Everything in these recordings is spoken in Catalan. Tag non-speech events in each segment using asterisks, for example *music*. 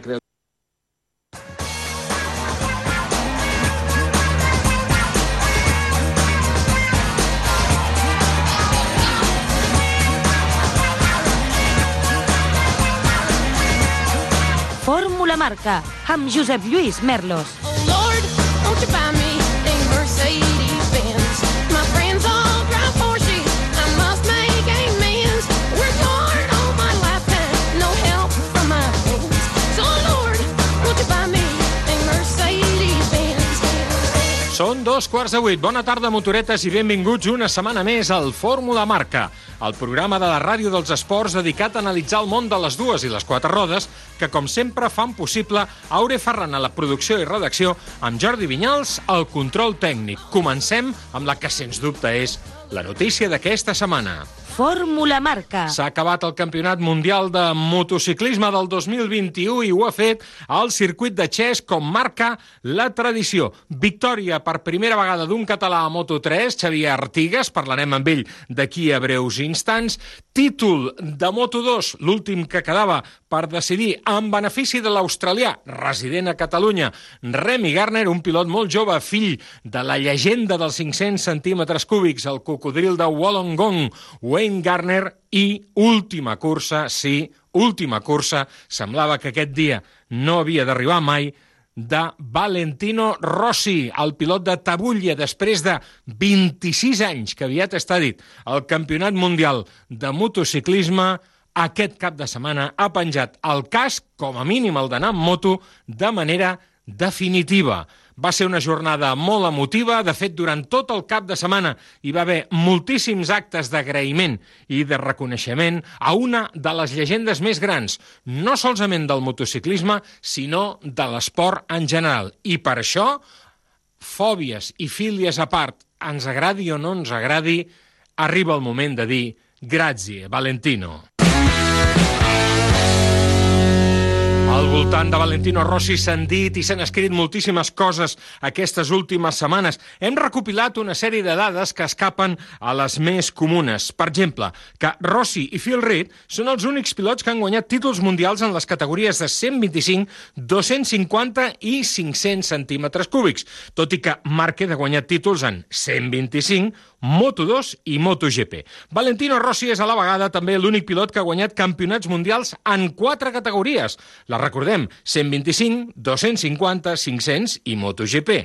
creo Fórmula Marca, amb Josep Lluís Merlos. Oh Lord, Són dos quarts de vuit. Bona tarda, motoretes, i benvinguts una setmana més al Fórmula Marca, el programa de la ràdio dels esports dedicat a analitzar el món de les dues i les quatre rodes, que, com sempre, fan possible Aure Ferran a la producció i redacció, amb Jordi Vinyals al control tècnic. Comencem amb la que, sens dubte, és la notícia d'aquesta setmana. Fórmula Marca. S'ha acabat el Campionat Mundial de Motociclisme del 2021 i ho ha fet el circuit de Xes com marca la tradició. Victòria per primera vegada d'un català a Moto3, Xavier Artigas, parlarem amb ell d'aquí a breus instants. Títol de Moto2, l'últim que quedava per decidir en benefici de l'australià, resident a Catalunya, Remy Garner, un pilot molt jove, fill de la llegenda dels 500 centímetres cúbics, el cocodril de Wollongong, Wayne Garner, i última cursa, sí, última cursa, semblava que aquest dia no havia d'arribar mai, de Valentino Rossi, el pilot de Tabulla, després de 26 anys, que aviat està dit, el Campionat Mundial de Motociclisme, aquest cap de setmana ha penjat el casc, com a mínim el d'anar amb moto, de manera definitiva. Va ser una jornada molt emotiva, de fet, durant tot el cap de setmana hi va haver moltíssims actes d'agraïment i de reconeixement a una de les llegendes més grans, no solament del motociclisme, sinó de l'esport en general. I per això, fòbies i fílies a part, ens agradi o no ens agradi, arriba el moment de dir grazie, Valentino. Al voltant de Valentino Rossi s'han dit i s'han escrit moltíssimes coses aquestes últimes setmanes. Hem recopilat una sèrie de dades que escapen a les més comunes. Per exemple, que Rossi i Phil Reed són els únics pilots que han guanyat títols mundials en les categories de 125, 250 i 500 centímetres cúbics, tot i que Márquez ha guanyat títols en 125, Moto2 i MotoGP. Valentino Rossi és a la vegada també l'únic pilot que ha guanyat campionats mundials en quatre categories. La recordem, 125, 250, 500 i MotoGP.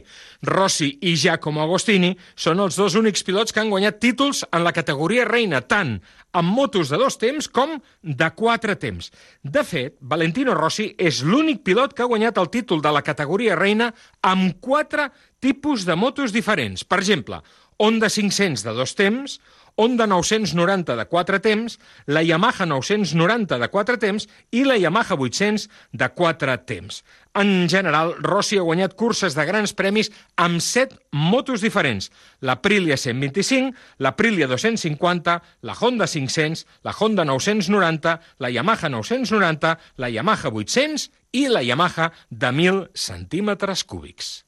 Rossi i Giacomo Agostini són els dos únics pilots que han guanyat títols en la categoria reina, tant amb motos de dos temps com de quatre temps. De fet, Valentino Rossi és l'únic pilot que ha guanyat el títol de la categoria reina amb quatre tipus de motos diferents. Per exemple, Honda 500 de dos temps, Honda 990 de 4 temps, la Yamaha 990 de 4 temps i la Yamaha 800 de 4 temps. En general, Rossi ha guanyat curses de grans premis amb 7 motos diferents. La Aprilia 125, la Aprilia 250, la Honda 500, la Honda 990, la Yamaha 990, la Yamaha 800 i la Yamaha de 1.000 centímetres cúbics.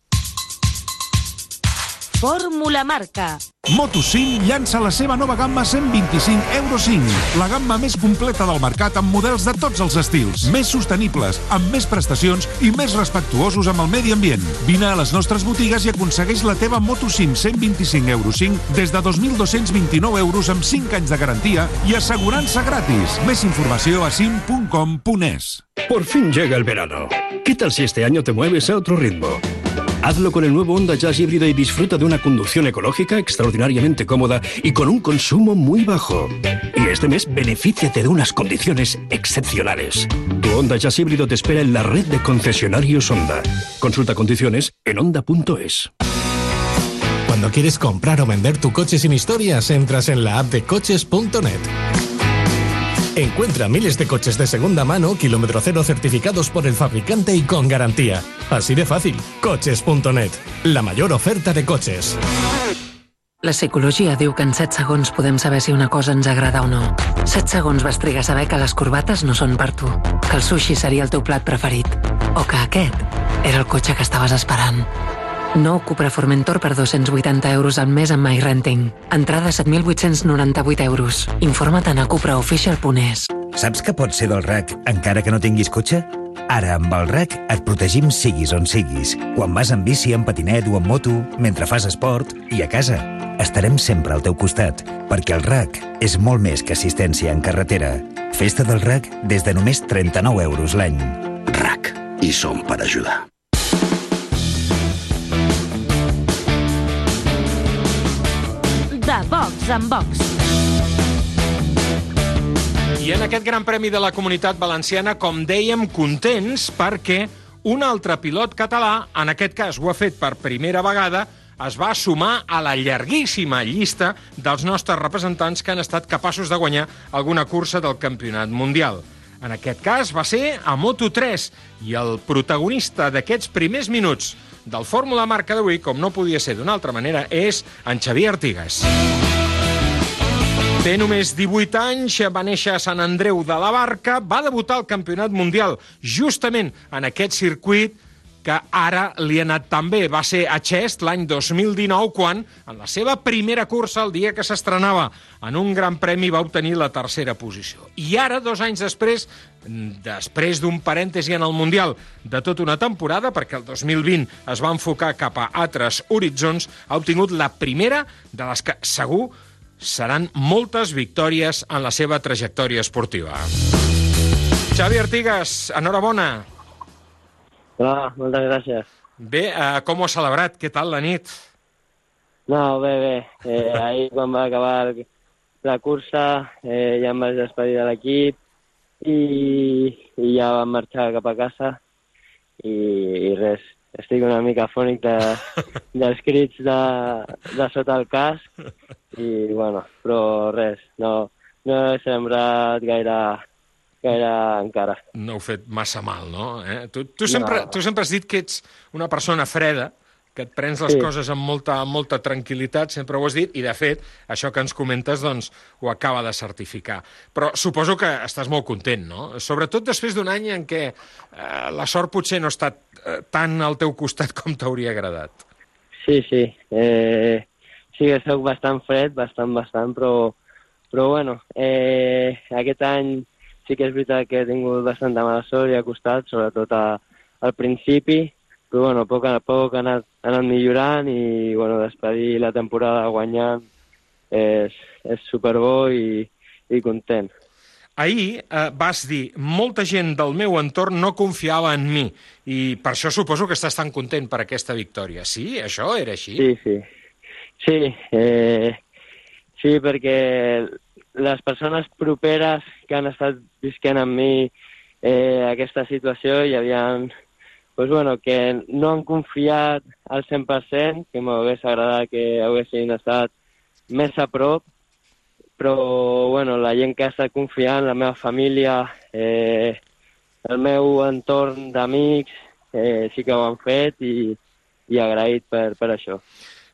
Fórmula Marca. Moto5 llança la seva nova gamma 125 Euro 5, la gamma més completa del mercat amb models de tots els estils, més sostenibles, amb més prestacions i més respectuosos amb el medi ambient. Vine a les nostres botigues i aconsegueix la teva Moto5 125 Euro 5 des de 2.229 euros amb 5 anys de garantia i assegurança gratis. Més informació a sim.com.es. Por fin llega el verano. ¿Qué tal si este año te mueves a otro ritmo? Hazlo con el nuevo Honda Jazz híbrido y disfruta de una conducción ecológica extraordinariamente cómoda y con un consumo muy bajo. Y este mes benefíciate de unas condiciones excepcionales. Tu Honda Jazz híbrido te espera en la red de concesionarios Honda. Consulta condiciones en honda.es. Cuando quieres comprar o vender tu coche sin historias, entras en la app de coches.net. Encuentra miles de coches de segunda mano, kilómetro cero certificados por el fabricante y con garantía. Así de fácil. Coches.net. La mayor oferta de coches. La psicologia diu que en 7 segons podem saber si una cosa ens agrada o no. 7 segons vas trigar a saber que les corbates no són per tu, que el sushi seria el teu plat preferit, o que aquest era el cotxe que estaves esperant. Nou Cupra Formentor per 280 euros al mes amb MyRenting. Entrada 7.898 euros. Informa't a cupraofficial.es. Saps que pots ser del RAC encara que no tinguis cotxe? Ara, amb el RAC, et protegim siguis on siguis. Quan vas en bici, en patinet o en moto, mentre fas esport i a casa. Estarem sempre al teu costat, perquè el RAC és molt més que assistència en carretera. Festa del RAC des de només 39 euros l'any. RAC. I som per ajudar. De Vox en Vox. I en aquest Gran Premi de la Comunitat Valenciana, com dèiem, contents perquè un altre pilot català, en aquest cas ho ha fet per primera vegada, es va sumar a la llarguíssima llista dels nostres representants que han estat capaços de guanyar alguna cursa del Campionat Mundial. En aquest cas va ser a Moto3 i el protagonista d'aquests primers minuts del Fórmula Marca d'avui, com no podia ser d'una altra manera, és en Xavier Artigas. Té només 18 anys, va néixer a Sant Andreu de la Barca, va debutar al Campionat Mundial justament en aquest circuit que ara li ha anat tan bé. Va ser a Chest l'any 2019 quan, en la seva primera cursa, el dia que s'estrenava en un gran premi, va obtenir la tercera posició. I ara, dos anys després, després d'un parèntesi en el Mundial de tota una temporada, perquè el 2020 es va enfocar cap a altres horitzons, ha obtingut la primera de les que segur seran moltes victòries en la seva trajectòria esportiva. Xavi Artigas, enhorabona. Hola, moltes gràcies. Bé, eh, com ho ha celebrat? Què tal la nit? No, bé, bé. Eh, *laughs* ahir quan va acabar la cursa eh, ja em vaig despedir de l'equip i, i ja vam marxar cap a casa i, i res, estic una mica fònic de, *laughs* dels crits de, de sota el casc i bueno, però res, no, no he sembrat gaire, gaire encara. No heu fet massa mal, no? Eh? Tu, tu, sempre, no. tu sempre has dit que ets una persona freda, que et prens les Sí. coses amb molta, amb molta tranquil·litat, sempre ho has dit, i de fet, això que ens comentes doncs, ho acaba de certificar. Però suposo que estàs molt content, no? Sobretot després d'un any en què eh, la sort potser no ha estat eh, tan al teu costat com t'hauria agradat. Sí, sí. Eh, sí que sóc bastant fred, bastant, bastant, però, però bueno, eh, aquest any sí que és veritat que he tingut bastanta mala sort i ha costat, sobretot a, al principi, però bueno, a poc a poc ha anat, ha anat millorant i bueno, despedir la temporada guanyant és, és superbo i, i content. Ahir eh, vas dir, molta gent del meu entorn no confiava en mi, i per això suposo que estàs tan content per aquesta victòria. Sí, això era així? Sí, sí. Sí, eh, sí, perquè les persones properes que han estat visquent amb mi eh, aquesta situació hi havia pues bueno, que no han confiat al 100%, que m'hagués agradat que haguessin estat més a prop, però bueno, la gent que ha estat confiant, la meva família, eh, el meu entorn d'amics, eh, sí que ho han fet i, i agraït per, per això.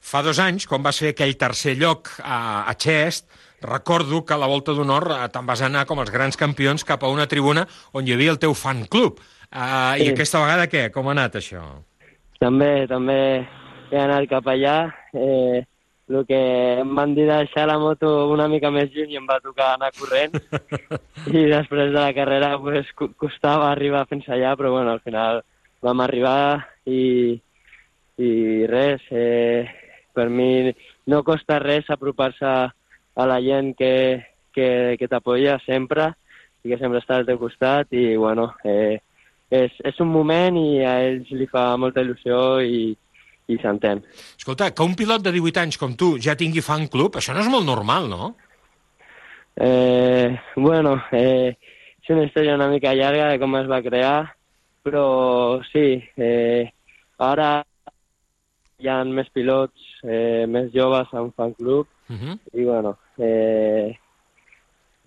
Fa dos anys, quan vas fer aquell tercer lloc a, a Chest, recordo que a la volta d'honor eh, te'n vas anar com els grans campions cap a una tribuna on hi havia el teu fan club. Uh, I Sí. aquesta vegada què? Com ha anat això? També, també he anat cap allà. Eh, el que em van dir de deixar la moto una mica més lluny i em va tocar anar corrent. *laughs* I després de la carrera pues, co- costava arribar fins allà, però bueno, al final vam arribar i, i res. Eh, per mi no costa res apropar-se a la gent que, que, que t'apoya sempre i que sempre està al teu costat i bueno, eh, és, és un moment i a ells li fa molta il·lusió i, i s'entén. Escolta, que un pilot de 18 anys com tu ja tingui fan club, això no és molt normal, no? Eh, bueno, eh, és una història una mica llarga de com es va crear, però sí, eh, ara hi ha més pilots, eh, més joves a un fan club Uh -huh. i bueno, eh,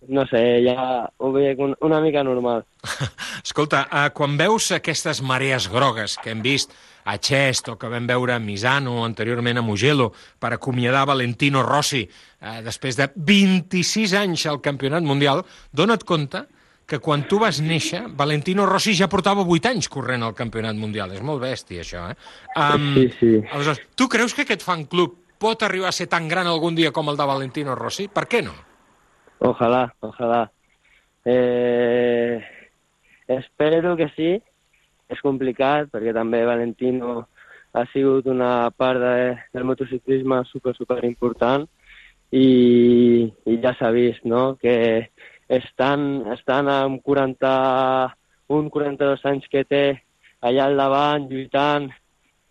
no sé, ja ho veig un, una mica normal. *laughs* Escolta, eh, quan veus aquestes marees grogues que hem vist a Chest o que vam veure a Misano, anteriorment a Mugello, per acomiadar Valentino Rossi eh, després de 26 anys al Campionat Mundial, dona't compte que quan tu vas néixer, Valentino Rossi ja portava 8 anys corrent al Campionat Mundial. És molt bèstia, això, eh? Um, Sí, sí. Aleshores, tu creus que aquest fan club pot arribar a ser tan gran algun dia com el de Valentino Rossi? Per què no? Ojalá, ojalá. Eh, espero que sí, és complicat perquè també Valentino ha sigut una part de, del motociclisme super, super important i, i ja s'ha vist no? que estan, estan amb 41, 42 anys que té allà al davant, lluitant,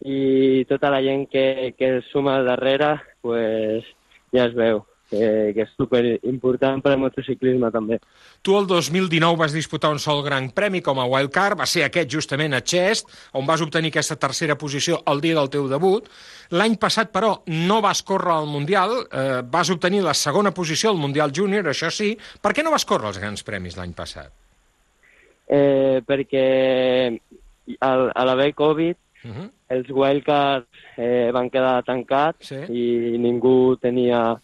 i tota la gent que, que es suma al darrere, pues, ja es veu que, que és super important per al motociclisme també. Tu el 2019 vas disputar un sol gran premi com a wildcard, va ser aquest justament a Chest, on vas obtenir aquesta tercera posició el dia del teu debut. L'any passat, però, no vas córrer al Mundial, eh, vas obtenir la segona posició al Mundial Júnior, això sí. Per què no vas córrer els grans premis l'any passat? Eh, perquè al, a l'haver Covid Uh -huh. els wildcards eh, van quedar tancats Sí. i ningú tenia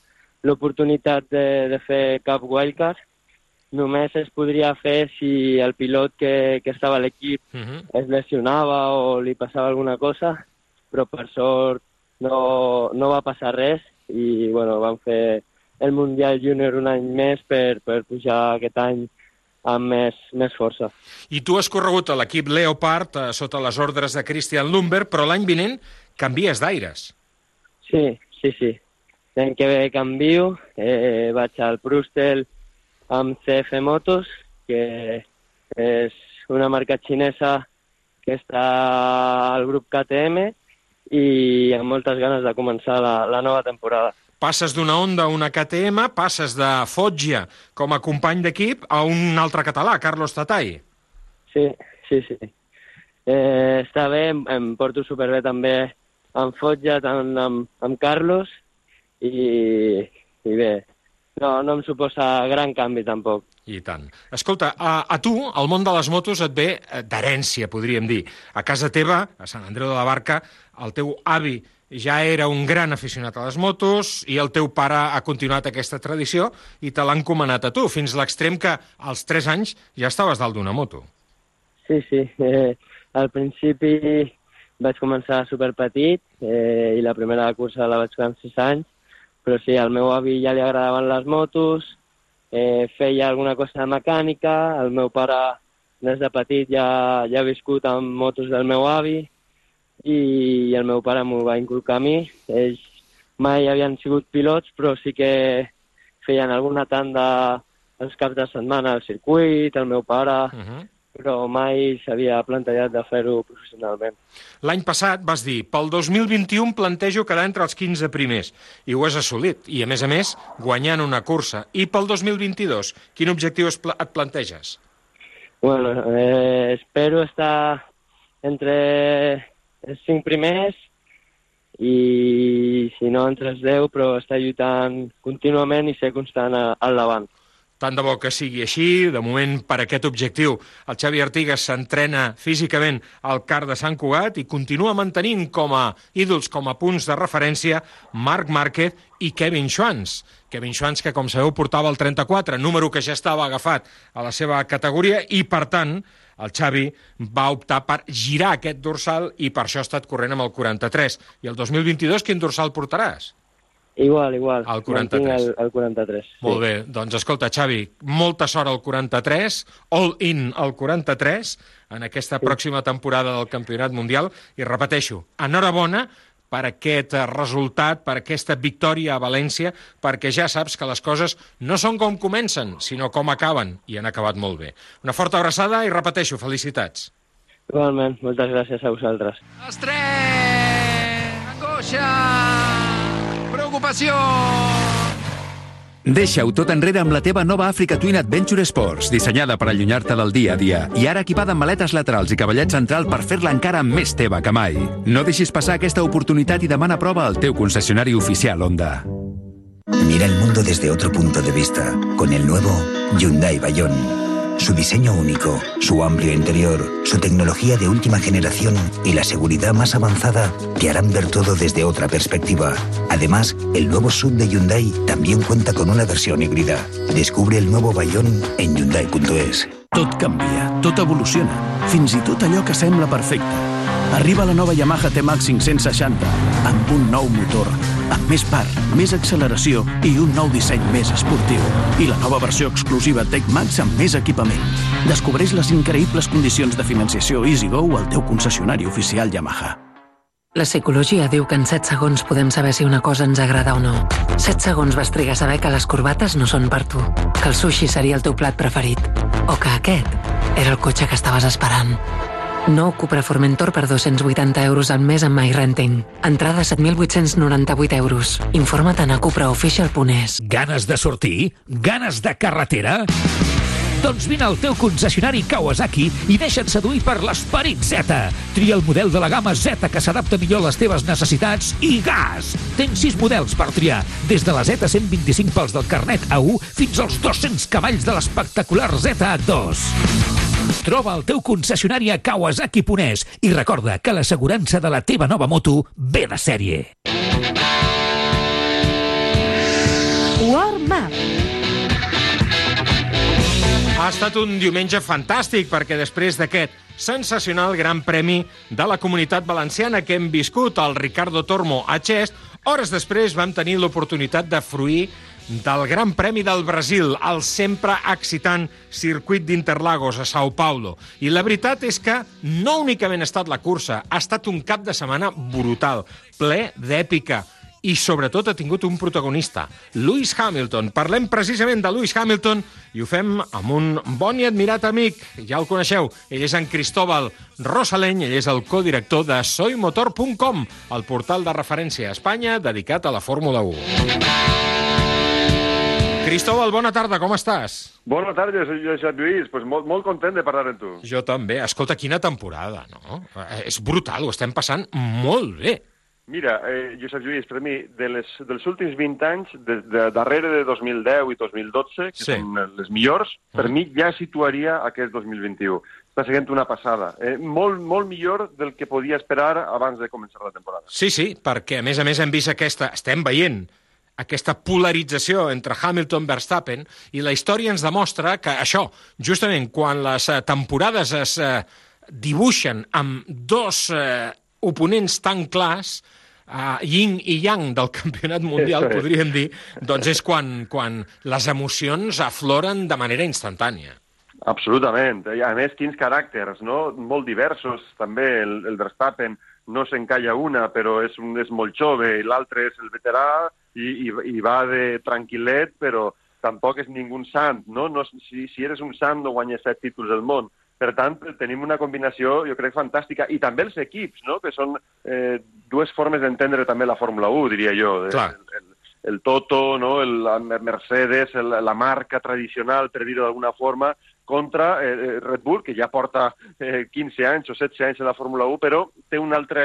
l'oportunitat de, de fer cap wildcard. Només es podria fer si el pilot que, que estava a l'equip Uh -huh. es lesionava o li passava alguna cosa, però per sort no, no va passar res i bueno, van fer el Mundial Júnior un any més per, per pujar aquest any amb més, més força. I tu has corregut a l'equip Leopard eh, sota les ordres de Christian Lumber, però l'any vinent canvies d'aires. Sí, sí, sí. L'any que ve canvio, eh, vaig al Brustel amb CF Motos, que és una marca xinesa que està al grup KTM i amb moltes ganes de començar la, la nova temporada. Passes d'una Honda a una KTM, passes de Foggia com a company d'equip a un altre català, Carlos Tatay. Sí, sí, sí. Eh, està bé, em, em porto superbé també amb Fotja, tant amb, amb Carlos, i, i bé, no, no em suposa gran canvi tampoc. I tant. Escolta, a, a tu, el món de les motos et ve eh, d'herència, podríem dir. A casa teva, a Sant Andreu de la Barca, el teu avi ja era un gran aficionat a les motos i el teu pare ha continuat aquesta tradició i te l'ha encomanat a tu, fins a l'extrem que als 3 anys ja estaves dalt d'una moto. Sí, sí. Eh, al principi vaig començar superpetit eh, i la primera cursa la vaig fer amb 6 anys, però sí, al meu avi ja li agradaven les motos, eh, feia alguna cosa de mecànica, el meu pare des de petit ja, ja ha viscut amb motos del meu avi i el meu pare m'ho va inculcar a mi. Ells mai havien sigut pilots, però sí que feien alguna tanda els caps de setmana al circuit, el meu pare, Uh -huh. però mai s'havia plantejat de fer-ho professionalment. L'any passat vas dir, pel 2021 plantejo quedar entre els 15 primers, i ho has assolit, i a més a més, guanyant una cursa. I pel 2022, quin objectiu pla et planteges? Bueno, eh, espero estar entre els cinc primers i, si no, entre els deu, però estar lluitant contínuament i ser constant al davant. Tant de bo que sigui així. De moment, per aquest objectiu, el Xavi Artigas s'entrena físicament al CAR de Sant Cugat i continua mantenint com a ídols, com a punts de referència, Marc Márquez i Kevin Schwantz. Kevin Schwantz, que, com sabeu, portava el 34, número que ja estava agafat a la seva categoria, i, per tant, el Xavi va optar per girar aquest dorsal i per això ha estat corrent amb el 43. I el 2022 quin dorsal portaràs? Igual, igual. El 43. Mantinc El, el 43. Molt bé, doncs escolta, Xavi, molta sort al 43, all in al 43, en aquesta pròxima temporada del Campionat Mundial, i repeteixo, enhorabona per aquest eh, resultat, per aquesta victòria a València, perquè ja saps que les coses no són com comencen, sinó com acaben, i han acabat molt bé. Una forta abraçada i repeteixo, felicitats. Igualment, moltes gràcies a vosaltres. Estrès! Angoixa! Preocupació! Deixa-ho tot enrere amb la teva nova Africa Twin Adventure Sports, dissenyada per allunyar-te del dia a dia i ara equipada amb maletes laterals i cavallet central per fer-la encara més teva que mai. No deixis passar aquesta oportunitat i demana prova al teu concessionari oficial Honda. Mira el mundo desde otro punto de vista con el nuevo Hyundai Bayon. Su diseño único, su amplio interior, su tecnología de última generación y la seguridad más avanzada te harán ver todo desde otra perspectiva. Además, el nuevo sub de Hyundai también cuenta con una versión híbrida. Descubre el nuevo Bayon en Hyundai.es. Tot canvia, tot evoluciona, fins i tot allò que sembla perfecte. Arriba la nova Yamaha T-Max 560 amb un nou motor amb més par, més acceleració i un nou disseny més esportiu. I la nova versió exclusiva Tech Max amb més equipament. Descobreix les increïbles condicions de financiació EasyGo al teu concessionari oficial Yamaha. La psicologia diu que en 7 segons podem saber si una cosa ens agrada o no. 7 segons vas trigar a saber que les corbates no són per tu, que el sushi seria el teu plat preferit, o que aquest era el cotxe que estaves esperant. Nou Cupra Formentor per 280 euros al mes amb MyRenting. Entrada 7.898 euros. Informa't a cupraofficial.es. Ganes de sortir? Ganes de carretera? Doncs vine al teu concessionari Kawasaki i deixa't seduir per l'esperit Z. Tria el model de la gamma Z que s'adapta millor a les teves necessitats i gas! Tens 6 models per triar, des de la Z125 pels del carnet A1 fins als 200 cavalls de l'espectacular Z2. Troba el teu concessionari a Kawasaki Ponès i recorda que l'assegurança de la teva nova moto ve de sèrie. Warm Up. Ha estat un diumenge fantàstic perquè després d'aquest sensacional Gran Premi de la Comunitat Valenciana que hem viscut al Ricardo Tormo a Xest, hores després vam tenir l'oportunitat de fruir del Gran Premi del Brasil, el sempre excitant circuit d'Interlagos a Sao Paulo. I la veritat és que no únicament ha estat la cursa, ha estat un cap de setmana brutal, ple d'èpica, i sobretot ha tingut un protagonista, Lewis Hamilton. Parlem precisament de Lewis Hamilton i ho fem amb un bon i admirat amic, ja el coneixeu, ell és en Cristóbal Rosaleny, ell és el codirector de soymotor.com, el portal de referència a Espanya dedicat a la Fórmula 1. Cristóbal, bona tarda, com estàs? Bona tarda, soy Josep Lluís. Pues molt, molt content de parlar amb tu. Jo també. Escolta, quina temporada, no? Eh, És brutal, ho estem passant molt bé. Mira, eh, Josep Lluís, per mi, de les, dels últims 20 anys, de, de, darrere de 2010 i 2012, que Sí. són les millors, per mi ja situaria aquest 2021. Està seguint una passada. Eh, molt, molt millor del que podia esperar abans de començar la temporada. Sí, sí, perquè a més a més hem vist aquesta, estem veient aquesta polarització entre Hamilton i Verstappen i la història ens demostra que això, justament quan les eh, temporades es eh, dibuixen amb dos eh, oponents tan clars, uh, yin i yang del campionat mundial, Eso podríem dir, doncs és quan, quan les emocions afloren de manera instantània. Absolutament. I a més, quins caràcters, no? Molt diversos, també. El, el Verstappen no s'encalla una, però és, un, és molt jove, i l'altre és el veterà i, i, i va de tranquil·let, però tampoc és ningú sant, no? no si, si eres un sant no guanyes set títols del món. Per tant, tenim una combinació, jo crec, fantàstica. I també els equips, no? que són eh, dues formes d'entendre també la Fórmula 1, diria jo. Clar. El, el, el Toto, no? el, la Mercedes, el, la marca tradicional, per dir-ho d'alguna forma, contra eh, Red Bull, que ja porta eh, 15 anys o 16 anys en la Fórmula 1, però té una altra,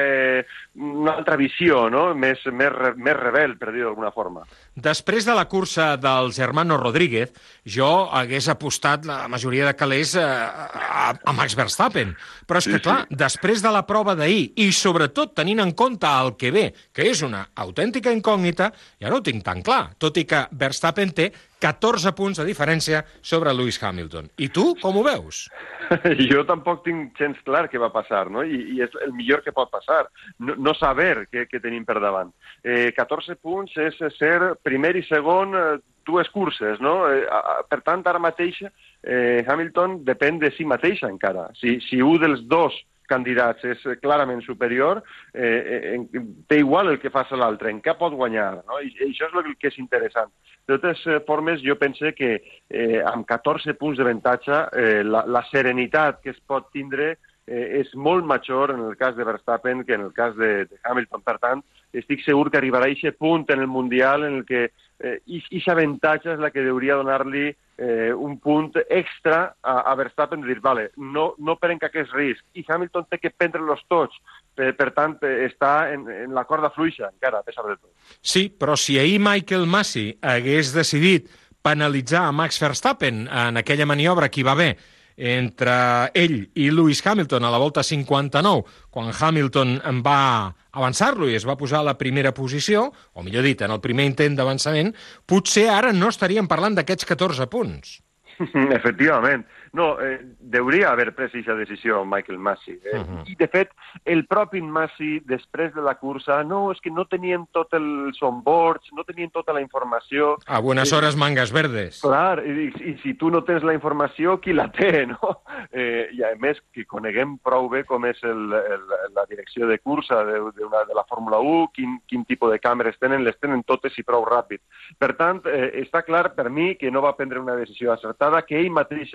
una altra visió, no? més, més, més rebel, per dir-ho d'alguna forma. Després de la cursa dels hermanos Rodríguez, jo hagués apostat la majoria de calés eh, a, a Max Verstappen. Però és que, clar, després de la prova d'ahir, i sobretot tenint en compte el que ve, que és una autèntica incògnita, ja no ho tinc tan clar, tot i que Verstappen té 14 punts de diferència sobre Lewis Hamilton. I tu, com ho veus? *laughs* jo tampoc tinc gens clar què va passar, no? I, i és el millor que pot passar, no, no saber què, què tenim per davant. Eh, 14 punts és ser primer i segon eh, dues curses, no? Eh, per tant, ara mateix eh, Hamilton depèn de si mateix encara. Si, si un dels dos candidats és eh, clarament superior, eh, en, té igual el que faci l'altre, en què pot guanyar, no? I, i això és el que és interessant. De totes eh, formes, jo pense que eh, amb 14 punts de avantatge eh, la, la serenitat que es pot tindre eh, és molt major en el cas de Verstappen que en el cas de, de Hamilton. Per tant, estic segur que arribarà a aquest punt en el Mundial en el que eh, aquest avantatge és la que hauria donar-li eh, un punt extra a, a Verstappen de dir, vale, no, no prenc aquest risc. I Hamilton té que prendre-los tots. Per, per tant, eh, està en, en la corda fluixa encara, a pesar de tot. Sí, però si ahir Michael Massey hagués decidit penalitzar a Max Verstappen en aquella maniobra que hi va haver entre ell i Lewis Hamilton a la volta 59, quan Hamilton en va avançar-lo i es va posar a la primera posició, o millor dit, en el primer intent d'avançament, potser ara no estaríem parlant d'aquests 14 punts. *laughs* Efectivament. No, eh, deuria haver pres aquesta decisió Michael Massey. Eh? Mhm. I, de fet, el propi Massey, després de la cursa, no, és que no tenien tot els onboards, no tenien tota la informació. A buenas Eh, horas, mangas verdes. Clar, i, i, i si tu no tens la informació, qui la té, *laughs* no? Eh, I, a més, que coneguem prou bé com és el, el, la direcció de cursa de, de, una, de la Fórmula 1, quin, quin tipus de càmeres tenen, les tenen totes i prou ràpid. Per tant, eh, està clar per mi que no va prendre una decisió acertada, que ell mateix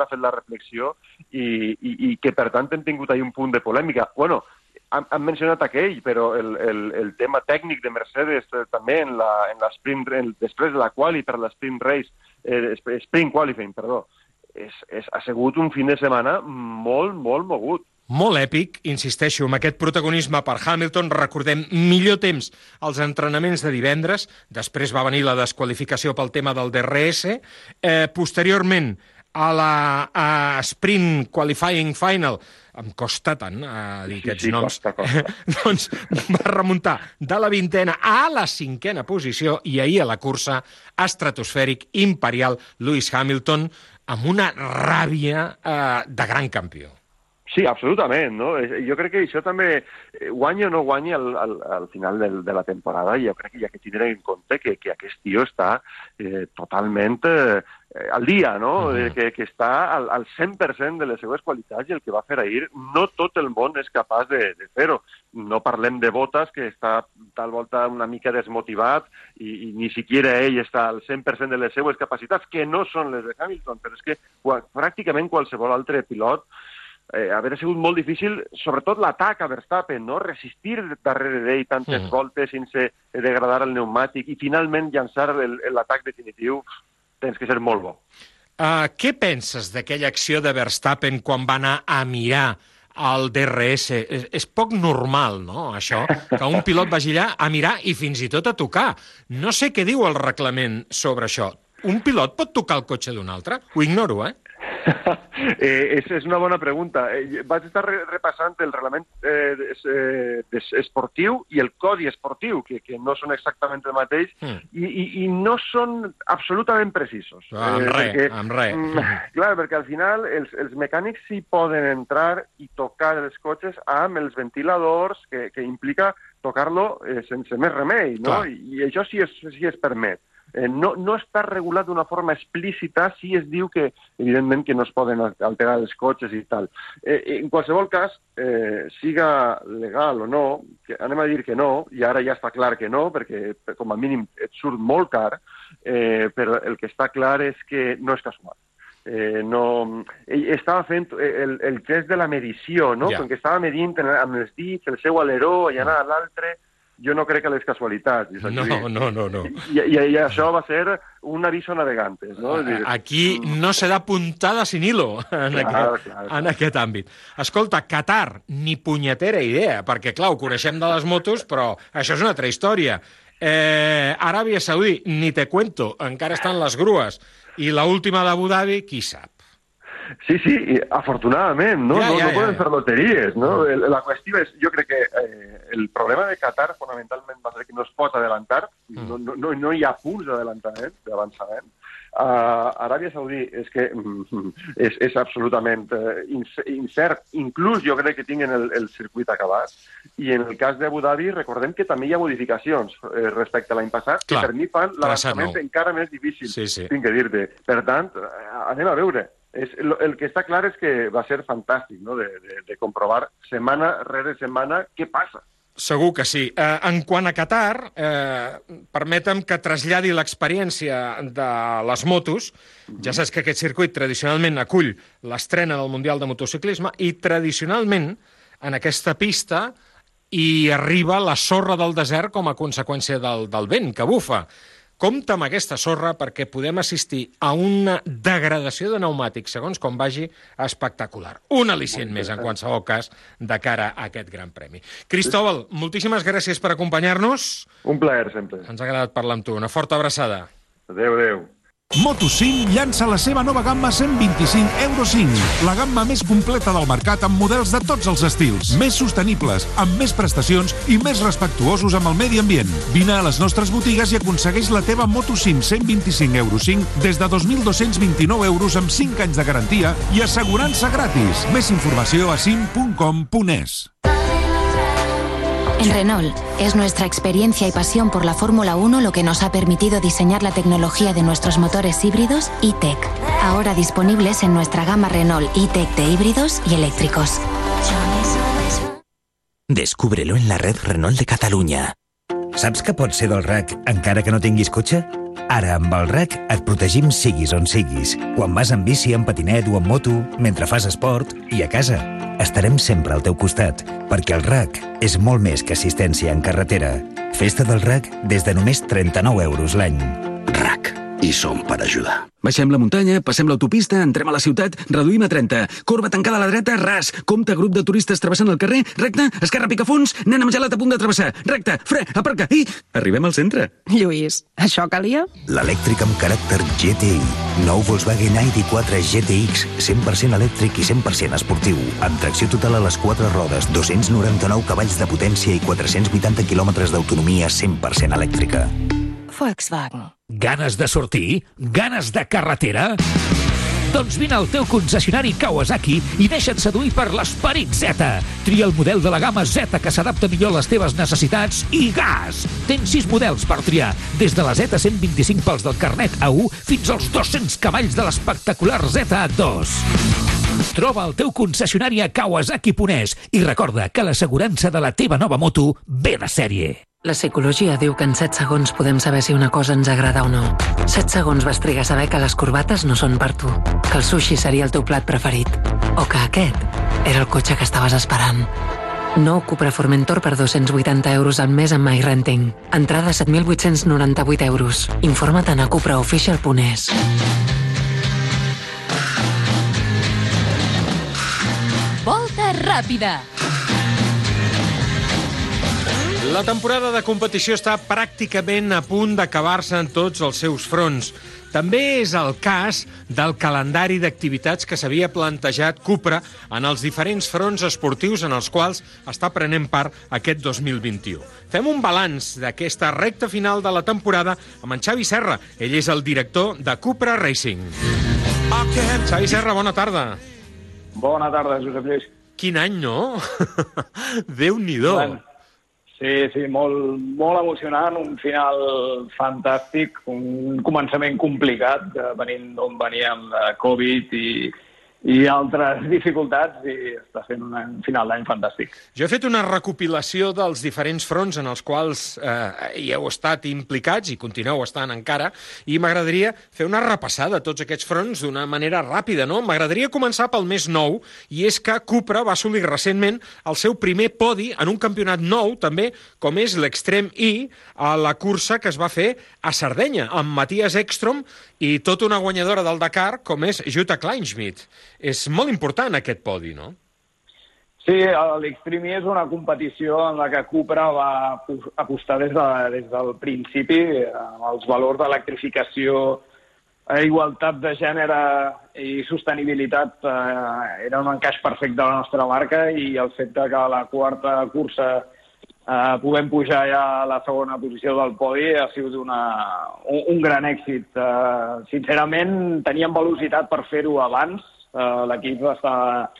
ha- fet la reflexió i, i, i que, per tant, hem tingut ahí un punt de polèmica. Bueno, han, han mencionat aquell, però el, el, el tema tècnic de Mercedes eh, també en la, en la sprint, en, després de la quali per la sprint race, eh, sp- sprint qualifying, perdó, és, és, ha sigut un fin de setmana molt, molt mogut. Molt èpic, insisteixo, amb aquest protagonisme per Hamilton, recordem millor temps als entrenaments de divendres, després va venir la desqualificació pel tema del DRS, eh, posteriorment a la a Sprint Qualifying Final, em costa tant eh, dir Sí, aquests sí, noms, costa, costa. *laughs* doncs va remuntar de la vintena a la cinquena posició i ahir a la cursa estratosfèric imperial Lewis Hamilton amb una ràbia eh, de gran campió. Sí, absolutament, no? Eh, Jo crec que això també, eh, guanya o no guanya al, al, al final del, de la temporada, jo crec que hi ha que tindre en compte que, que aquest tio està eh, totalment eh, al dia, no? Eh, que, que està al, al 100% de les seues qualitats i el que va fer ahir, no tot el món és capaç de, de fer-ho. No parlem de Botas, que està tal volta una mica desmotivat i, i ni siquiera ell està al 100% de les seues capacitats, que no són les de Hamilton, però és que qua- pràcticament qualsevol altre pilot eh, haver sigut molt difícil, sobretot l'atac a Verstappen, no? resistir darrere d'ell tantes Mhm. voltes sense degradar el pneumàtic i finalment llançar el- l'atac definitiu, tens que ser molt bo. Uh, què penses d'aquella acció de Verstappen quan va anar a mirar el DRS? És, és poc normal, no?, això, que un pilot vagi allà a mirar i fins i tot a tocar. No sé què diu el reglament sobre això. Un pilot pot tocar el cotxe d'un altre? Ho ignoro, eh? *laughs* eh, és, és una bona pregunta. Eh, vaig estar re repassant el reglament eh, eh, esportiu i el codi esportiu, que, que no són exactament el mateix, Mm. i, i, i no són absolutament precisos. Ah, amb res, amb res. mm, *laughs* clar, perquè al final els, els mecànics sí poden entrar i tocar els cotxes amb els ventiladors, que, que implica tocar-lo eh, sense més remei, no? Clar. I, I això sí es, sí es permet. Eh, no, no està regulat d'una forma explícita, sí es diu que, evidentment, que no es poden alterar els cotxes i tal. Eh, en qualsevol cas, eh, siga legal o no, que anem a dir que no, i ara ja està clar que no, perquè per- com a mínim et surt molt car, eh, però el que està clar és que no és casual. Eh, no, ell estava fent el, el gest de la medició, no? Ja. Com que estava medint amb els dits el seu aleró anar a l'altre, jo no crec que les casualitats. Josep No, no, no, no. I, i, I això va ser un aviso navegantes, no? És dir, Aquí no se da puntada sin hilo en, Clar, aquest, clar, clar. en aquest àmbit. Escolta, Qatar, ni punyetera idea, perquè, clar, ho coneixem de les motos, però això és una altra història. Eh, Aràbia Saudí, ni te cuento, encara estan les grues. I la última d'Abu Dhabi, qui sap? Sí, sí, afortunadament, no? Ja, no, ja, no ja, poden ja. fer loteries, no? La qüestió és, jo crec que eh, el problema de Qatar fonamentalment va ser que no es pot adelantar, no, no, no, no hi ha punts d'adelantament, d'avançament. Uh, Aràbia Saudí és que mm, *laughs* és, és absolutament uh, incert, inclús jo crec que tinguin el, el circuit acabat, i en el cas d'Abu Dhabi recordem que també hi ha modificacions eh, respecte a l'any passat, Clar, que per mi fan l'avançament encara més difícil, Sí, sí. tinc que dir-te. Per tant, eh, anem a veure. És, el, el que està clar és que va ser fantàstic, no?, de, de, de comprovar setmana rere setmana què passa. Segur que sí. Eh, en quant a Qatar, eh, permetem que traslladi l'experiència de les motos. Ja saps que aquest circuit tradicionalment acull l'estrena del Mundial de Motociclisme i tradicionalment en aquesta pista hi arriba la sorra del desert com a conseqüència del, del vent que bufa. Compte amb aquesta sorra perquè podem assistir a una degradació de pneumàtics, segons com vagi, espectacular. Un al·licient més, en qualsevol cas, de cara a aquest gran premi. Cristóbal, moltíssimes gràcies per acompanyar-nos. Un plaer, sempre. Ens ha agradat parlar amb tu. Una forta abraçada. Adéu, adéu. Moto5 llança la seva nova gamma 125 Euro 5, la gamma més completa del mercat amb models de tots els estils, més sostenibles, amb més prestacions i més respectuosos amb el medi ambient. Vine a les nostres botigues i aconsegueix la teva Moto5 125 Euro 5 des de 2.229 euros amb 5 anys de garantia i assegurança gratis. Més informació a sim.com.es. En Renault es nuestra experiencia y pasión por la Fórmula 1 lo que nos ha permitido diseñar la tecnología de nuestros motores híbridos e-Tech, ahora disponibles en nuestra gama Renault e-Tech de híbridos y eléctricos. Descúbrelo en la red Renault de Catalunya. Saps que pots ser del RAC encara que no tinguis cotxe? Ara, amb el RAC, et protegim siguis on siguis. Quan vas en bici, en patinet o en moto, mentre fas esport i a casa. Estarem sempre al teu costat, perquè el RAC és molt més que assistència en carretera. Festa del RAC des de només 39 euros l'any. RAC. I som per ajudar. Baixem la muntanya, passem l'autopista, entrem a la ciutat, reduïm a 30. Corba tancada a la dreta, ras. Compte, grup de turistes travessant el carrer, recte, esquerra picafunds, nen amb gelat a punt de travessar. Recte, fre, aparca, i... Arribem al centre. Lluís, això calia? L'elèctric amb caràcter GTI. Nou Volkswagen ID4 GTX, 100% elèctric i 100% esportiu. Amb tracció total a les quatre rodes, 299 cavalls de potència i 480 quilòmetres d'autonomia 100% elèctrica. Volkswagen. Ganes de sortir? Ganes de carretera? Doncs vine al teu concessionari Kawasaki i deixa't seduir per l'esperit Z. Tria el model de la gamma Z que s'adapta millor a les teves necessitats i gas! Tens sis models per triar, des de la Z125 pels del carnet A1 fins als 200 cavalls de l'espectacular Z2. Troba el teu concessionari a Kawasaki Ponès i recorda que l'assegurança de la teva nova moto ve de sèrie. La psicologia diu que en 7 segons podem saber si una cosa ens agrada o no. 7 segons vas trigar a saber que les corbates no són per tu, que el sushi seria el teu plat preferit, o que aquest era el cotxe que estaves esperant. Nou Cupra Formentor per 280 euros al mes amb MyRenting. Entrada 7.898 euros. Informa't a cupraofficial.es. Volta ràpida. La temporada de competició està pràcticament a punt d'acabar-se en tots els seus fronts. També és el cas del calendari d'activitats que s'havia plantejat Cupra en els diferents fronts esportius en els quals està prenent part aquest 2021. Fem un balanç d'aquesta recta final de la temporada amb en Xavi Serra. Ell és el director de Cupra Racing. Xavi Serra, bona tarda. Bona tarda, Josep Lluís. Quin any, no? *laughs* Déu-n'hi-do. Bueno, Sí, sí, molt, molt emocionant, un final fantàstic, un començament complicat, eh, venint d'on veníem de Covid i, i altres *laughs* dificultats, i està sent un final d'any fantàstic. Jo he fet una recopilació dels diferents fronts en els quals eh, hi heu estat implicats i continueu estant encara, i m'agradaria fer una repassada de tots aquests fronts d'una manera ràpida, no? M'agradaria començar pel més nou, i és que Cupra va assolir recentment el seu primer podi en un campionat nou, també, com és l'Extreme E, a la cursa que es va fer a Sardenya, amb Matías Ekstrom i tota una guanyadora del Dakar, com és Jutta Kleinschmidt. És molt important aquest podi, no? Sí, l'Extreme és una competició en la que Cupra va apostar des, de, des del principi els valors d'electrificació, eh, igualtat de gènere i sostenibilitat eh, era un encaix perfecte de la nostra marca i el fet de que la quarta cursa eh, puguem pujar ja a la segona posició del podi ha sigut una, un, un gran èxit. Eh, sincerament, teníem velocitat per fer-ho abans, eh, l'equip estava,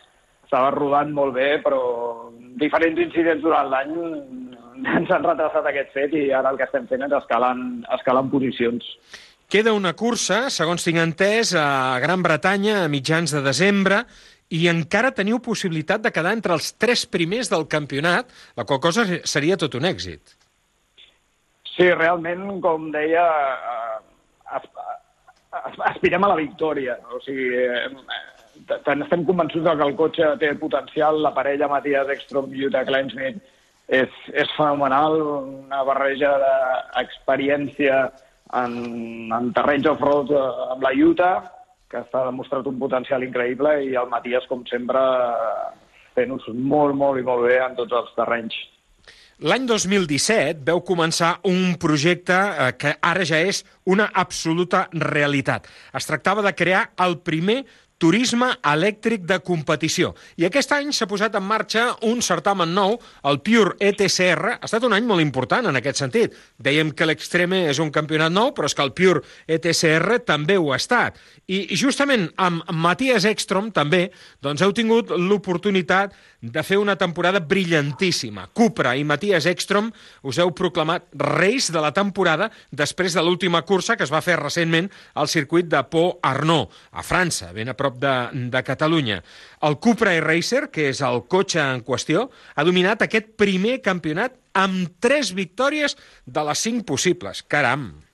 estava rodant molt bé, però diferents incidents durant l'any *laughs* ens han retrasat aquest fet i ara el que estem fent és escalant, escalant posicions. Queda una cursa, segons tinc entès, a Gran Bretanya a mitjans de desembre i encara teniu possibilitat de quedar entre els tres primers del campionat, la qual cosa seria tot un èxit. Sí, realment, com deia, eh, as- as- aspirem a la victòria. O sigui, eh, tant estem convençuts que el cotxe té potencial, la parella Matías Ekstrom i Jutta Kleinsmith és, és fenomenal, una barreja d'experiència en, en terrenys off-road eh, amb la Utah, que està demostrat un potencial increïble, i el Matías, com sempre, fent-ho molt, molt i molt bé en tots els terrenys. L'any 2017 veu començar un projecte eh, que ara ja és una absoluta realitat. Es tractava de crear el primer turisme elèctric de competició. I aquest any s'ha posat en marxa un certamen nou, el Pure ETCR. Ha estat un any molt important en aquest sentit. Dèiem que l'Extreme és un campionat nou, però és que el Pure ETCR també ho ha estat. I justament amb Matías Ekstrom també doncs heu tingut l'oportunitat de fer una temporada brillantíssima. Cupra i Matías Ekstrom us heu proclamat reis de la temporada després de l'última cursa que es va fer recentment al circuit de Pau Arnaud, a França, ben a prop de, de Catalunya. El Cupra e-Racer, que és el cotxe en qüestió, ha dominat aquest primer campionat amb tres victòries de les cinc possibles. Caram!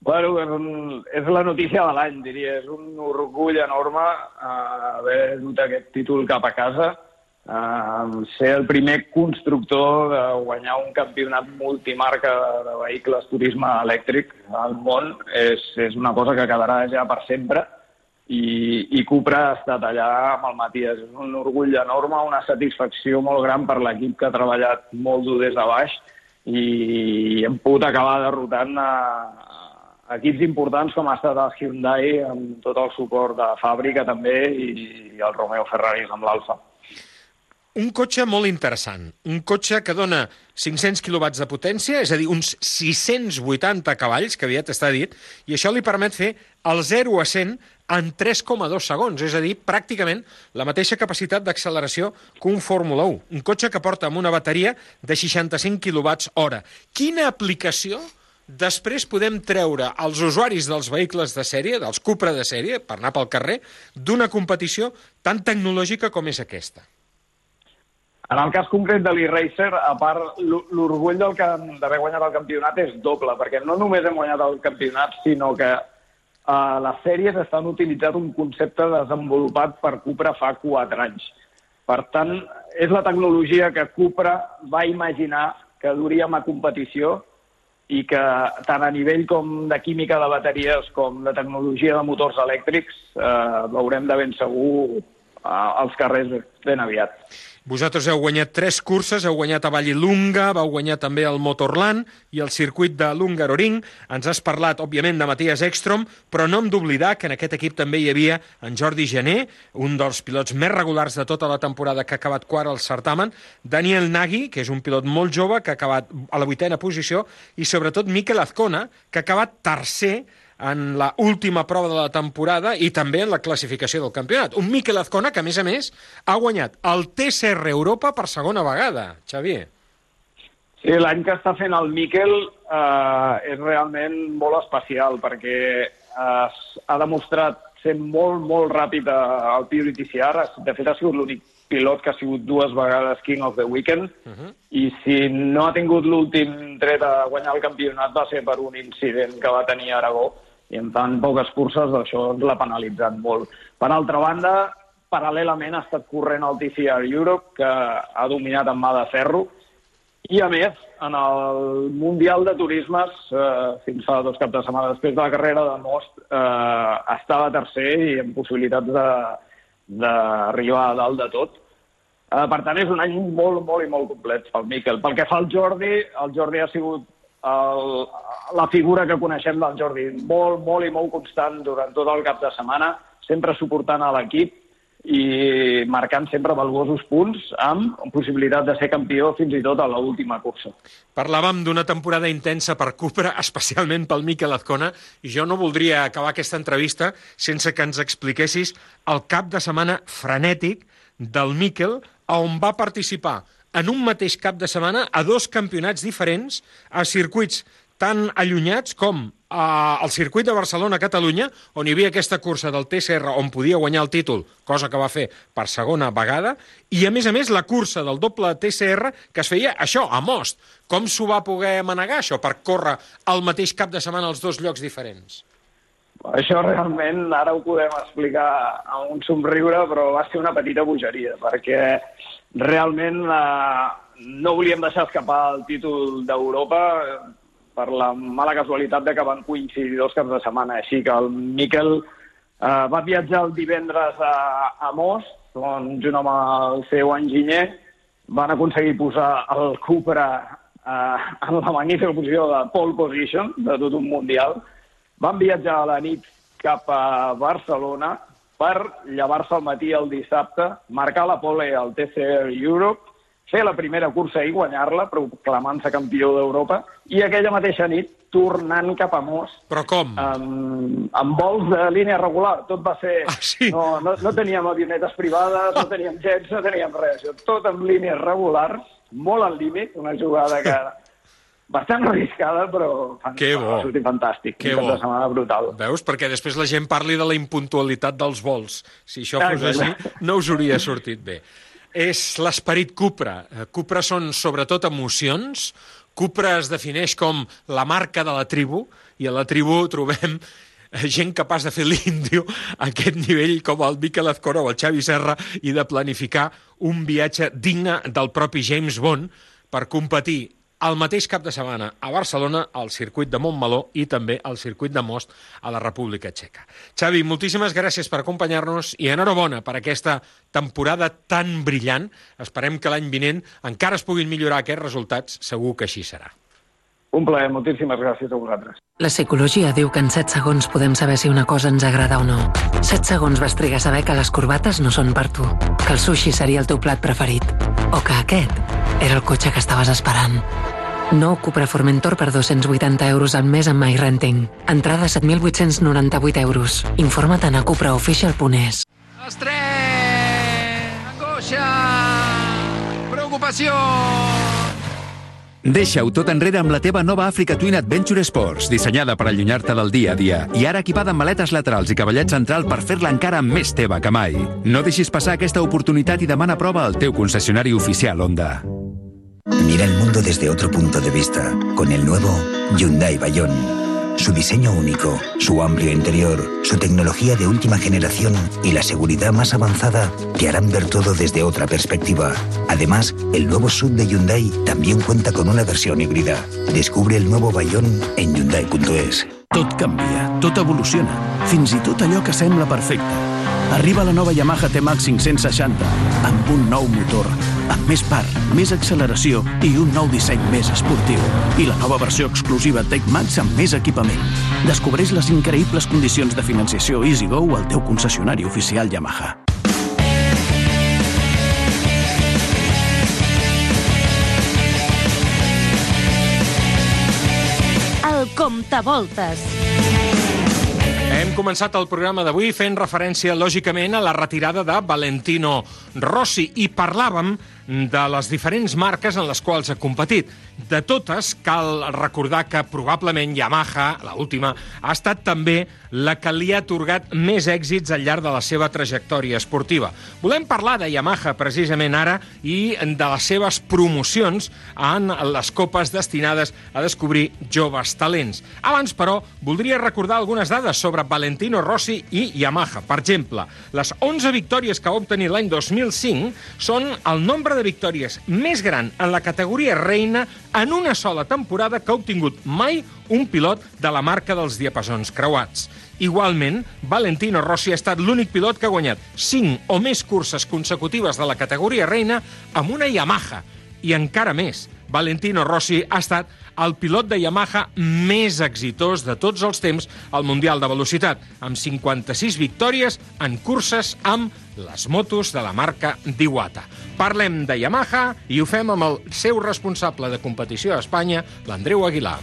Bueno, és, un, és la notícia de l'any, diria. És un orgull enorme uh, haver dut aquest títol cap a casa. Uh, ser el primer constructor de guanyar un campionat multimarca de vehicles turisme elèctric al món és, és una cosa que quedarà ja per sempre i, i Cupra ha estat allà amb el Matías. És un orgull enorme, una satisfacció molt gran per l'equip que ha treballat molt dur des de baix i hem pogut acabar derrotant a, equips importants com ha estat el Hyundai amb tot el suport de fàbrica també i, i el Romeo Ferrari amb l'Alfa. Un cotxe molt interessant, un cotxe que dona 500 kW de potència, és a dir, uns 680 cavalls, que aviat està dit, i això li permet fer el 0 a 100 en 3,2 segons, és a dir, pràcticament la mateixa capacitat d'acceleració que un Fórmula 1. Un cotxe que porta amb una bateria de 65 kWh. hora. Quina aplicació després podem treure els usuaris dels vehicles de sèrie, dels Cupra de sèrie, per anar pel carrer, d'una competició tan tecnològica com és aquesta? En el cas concret de l'e-Racer, a part, l'orgull d'haver guanyat el campionat és doble, perquè no només hem guanyat el campionat, sinó que uh, les sèries estan utilitzant un concepte desenvolupat per Cupra fa 4 anys. Per tant, és la tecnologia que Cupra va imaginar que duríem a competició i que tant a nivell com de química de bateries com de tecnologia de motors elèctrics eh, veurem de ben segur eh, als carrers ben aviat. Vosaltres heu guanyat tres curses, heu guanyat a Vallilunga, vau guanyar també el Motorland i el circuit de l'Hungaroring. Ens has parlat, òbviament, de Matías Ekstrom, però no hem d'oblidar que en aquest equip també hi havia en Jordi Gené, un dels pilots més regulars de tota la temporada que ha acabat quart al certamen, Daniel Nagy, que és un pilot molt jove, que ha acabat a la vuitena posició, i sobretot Mikel Azcona, que ha acabat tercer en la última prova de la temporada i també en la classificació del campionat. Un Miquel Azcona que, a més a més, ha guanyat el TCR Europa per segona vegada, Xavier. Sí, l'any que està fent el Miquel eh, és realment molt especial perquè eh, ha demostrat ser molt, molt ràpid al Purity CR. De fet, ha sigut l'únic pilot que ha sigut dues vegades King of the Weekend uh -huh. i si no ha tingut l'últim tret a guanyar el campionat va ser per un incident que va tenir a Aragó i en tan poques curses això l'ha penalitzat molt. Per altra banda, paral·lelament ha estat corrent el TCR Europe, que ha dominat en mà de ferro, i a més, en el Mundial de Turismes, eh, fins fa dos caps de setmana després de la carrera de Most, eh, estava tercer i amb possibilitats d'arribar a dalt de tot. Eh, per tant, és un any molt, molt i molt complet pel Miquel. Pel que fa al Jordi, el Jordi ha sigut el, la figura que coneixem del Jordi, molt, molt i molt constant durant tot el cap de setmana, sempre suportant a l'equip i marcant sempre valuosos punts amb possibilitat de ser campió fins i tot a l'última cursa. Parlàvem d'una temporada intensa per Cupra, *laughs* especialment pel Miquel Azcona, i jo no voldria acabar aquesta entrevista sense que ens expliquessis el cap de setmana frenètic del Miquel, on va participar en un mateix cap de setmana a dos campionats diferents a circuits tan allunyats com el circuit de Barcelona-Catalunya, on hi havia aquesta cursa del TCR on podia guanyar el títol, cosa que va fer per segona vegada, i a més a més la cursa del doble TCR que es feia això, a Most. Com s'ho va poder manegar, això, per córrer al mateix cap de setmana als dos llocs diferents? Això realment ara ho podem explicar amb un somriure, però va ser una petita bogeria, perquè realment eh, no volíem deixar escapar el títol d'Europa per la mala casualitat de que van coincidir dos caps de setmana. Així que el Miquel eh, va viatjar el divendres a, a Mos, on, junt amb el seu enginyer, van aconseguir posar el Cupra eh, en la magnífica posició de pole position de tot un mundial. Van viatjar a la nit cap a Barcelona per llevar-se al matí el dissabte, marcar la pole al TCR Europe, fer la primera cursa i guanyar-la, proclamant-se campió d'Europa, i aquella mateixa nit tornant cap a Mos. Però com? Amb, amb vols de línia regular. Tot va ser... Ah, sí? no, no, no teníem avionetes privades, no teníem jets, no teníem res. Tot amb línies regulars, molt al límit, una jugada que bastant arriscada, però Que bo. va sortir fantàstic. Que bo. setmana brutal. Veus? Perquè després la gent parli de la impuntualitat dels vols. Si això fos Exacte. així, no us hauria sortit bé. És l'esperit Cupra. Eh, Cupra són sobretot emocions. Cupra es defineix com la marca de la tribu, i a la tribu trobem eh, gent capaç de fer l'índio a aquest nivell com el Miquel Azcora o el Xavi Serra i de planificar un viatge digne del propi James Bond per competir el mateix cap de setmana a Barcelona, al circuit de Montmeló i també al circuit de Most a la República Txeca. Xavi, moltíssimes gràcies per acompanyar-nos i enhorabona per aquesta temporada tan brillant. Esperem que l'any vinent encara es puguin millorar aquests resultats, segur que així serà. Un plaer, moltíssimes gràcies a vosaltres. La psicologia diu que en 7 segons podem saber si una cosa ens agrada o no. 7 segons vas trigar a saber que les corbates no són per tu, que el sushi seria el teu plat preferit, o que aquest era el cotxe que estaves esperant. Nou Cupra Formentor per 280 euros al mes amb MyRenting. Entrada 7.898 euros. Informa't a cupraofficial.es. Estrès! Angoixa! Preocupació! Deixa-ho tot enrere amb la teva nova Africa Twin Adventure Sports, dissenyada per allunyar-te del dia a dia i ara equipada amb maletes laterals i cavallet central per fer-la encara més teva que mai. No deixis passar aquesta oportunitat i demana prova al teu concessionari oficial Honda. Mira el mundo desde otro punto de vista con el nuevo Hyundai Bayon. Su diseño único, su amplio interior, su tecnología de última generación y la seguridad más avanzada te harán ver todo desde otra perspectiva. Además, el nuevo sub de Hyundai también cuenta con una versión híbrida. Descubre el nuevo Bayon en Hyundai.es. Tot canvia, tot evoluciona, fins i tot allò que sembla perfecte. Arriba la nova Yamaha T-Max 560 amb un nou motor, amb més part, més acceleració i un nou disseny més esportiu. I la nova versió exclusiva Tech-Max amb més equipament. Descobreix les increïbles condicions de financiació EasyGo al teu concessionari oficial Yamaha. El comptavoltes. Hem començat el programa d'avui fent referència, lògicament, a la retirada de Valentino Rossi i parlàvem de les diferents marques en les quals ha competit. De totes, cal recordar que probablement Yamaha, la última, ha estat també la que li ha atorgat més èxits al llarg de la seva trajectòria esportiva. Volem parlar de Yamaha precisament ara i de les seves promocions en les copes destinades a descobrir joves talents. Abans, però, voldria recordar algunes dades sobre Valentino Rossi i Yamaha. Per exemple, les 11 victòries que va obtenir l'any 2005 són el nombre de victòries més gran en la categoria reina en una sola temporada que ha obtingut mai un pilot de la marca dels diapasons creuats. Igualment, Valentino Rossi ha estat l'únic pilot que ha guanyat 5 o més curses consecutives de la categoria reina amb una Yamaha. I encara més, Valentino Rossi ha estat el pilot de Yamaha més exitós de tots els temps al Mundial de Velocitat, amb 56 victòries en curses amb les motos de la marca Diwata. Parlem de Yamaha i ho fem amb el seu responsable de competició a Espanya, l'Andreu Aguilar.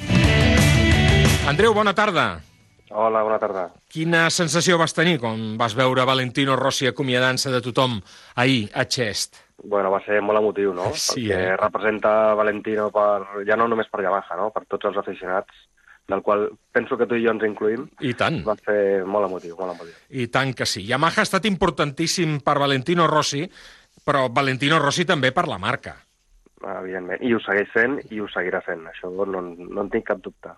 Andreu, bona tarda. Hola, bona tarda. Quina sensació vas tenir quan vas veure Valentino Rossi acomiadant-se de tothom ahir a Chest? Bueno, va ser molt emotiu, no? Sí, Perquè eh? representa Valentino per, ja no només per Yamaha, no? per tots els aficionats, del qual penso que tu i jo ens incluïm. I tant. Va ser molt emotiu, molt emotiu. I tant que sí. Yamaha ha estat importantíssim per Valentino Rossi, però Valentino Rossi també per la marca. Evidentment. I ho segueix fent i ho seguirà fent. Això no, no en tinc cap dubte.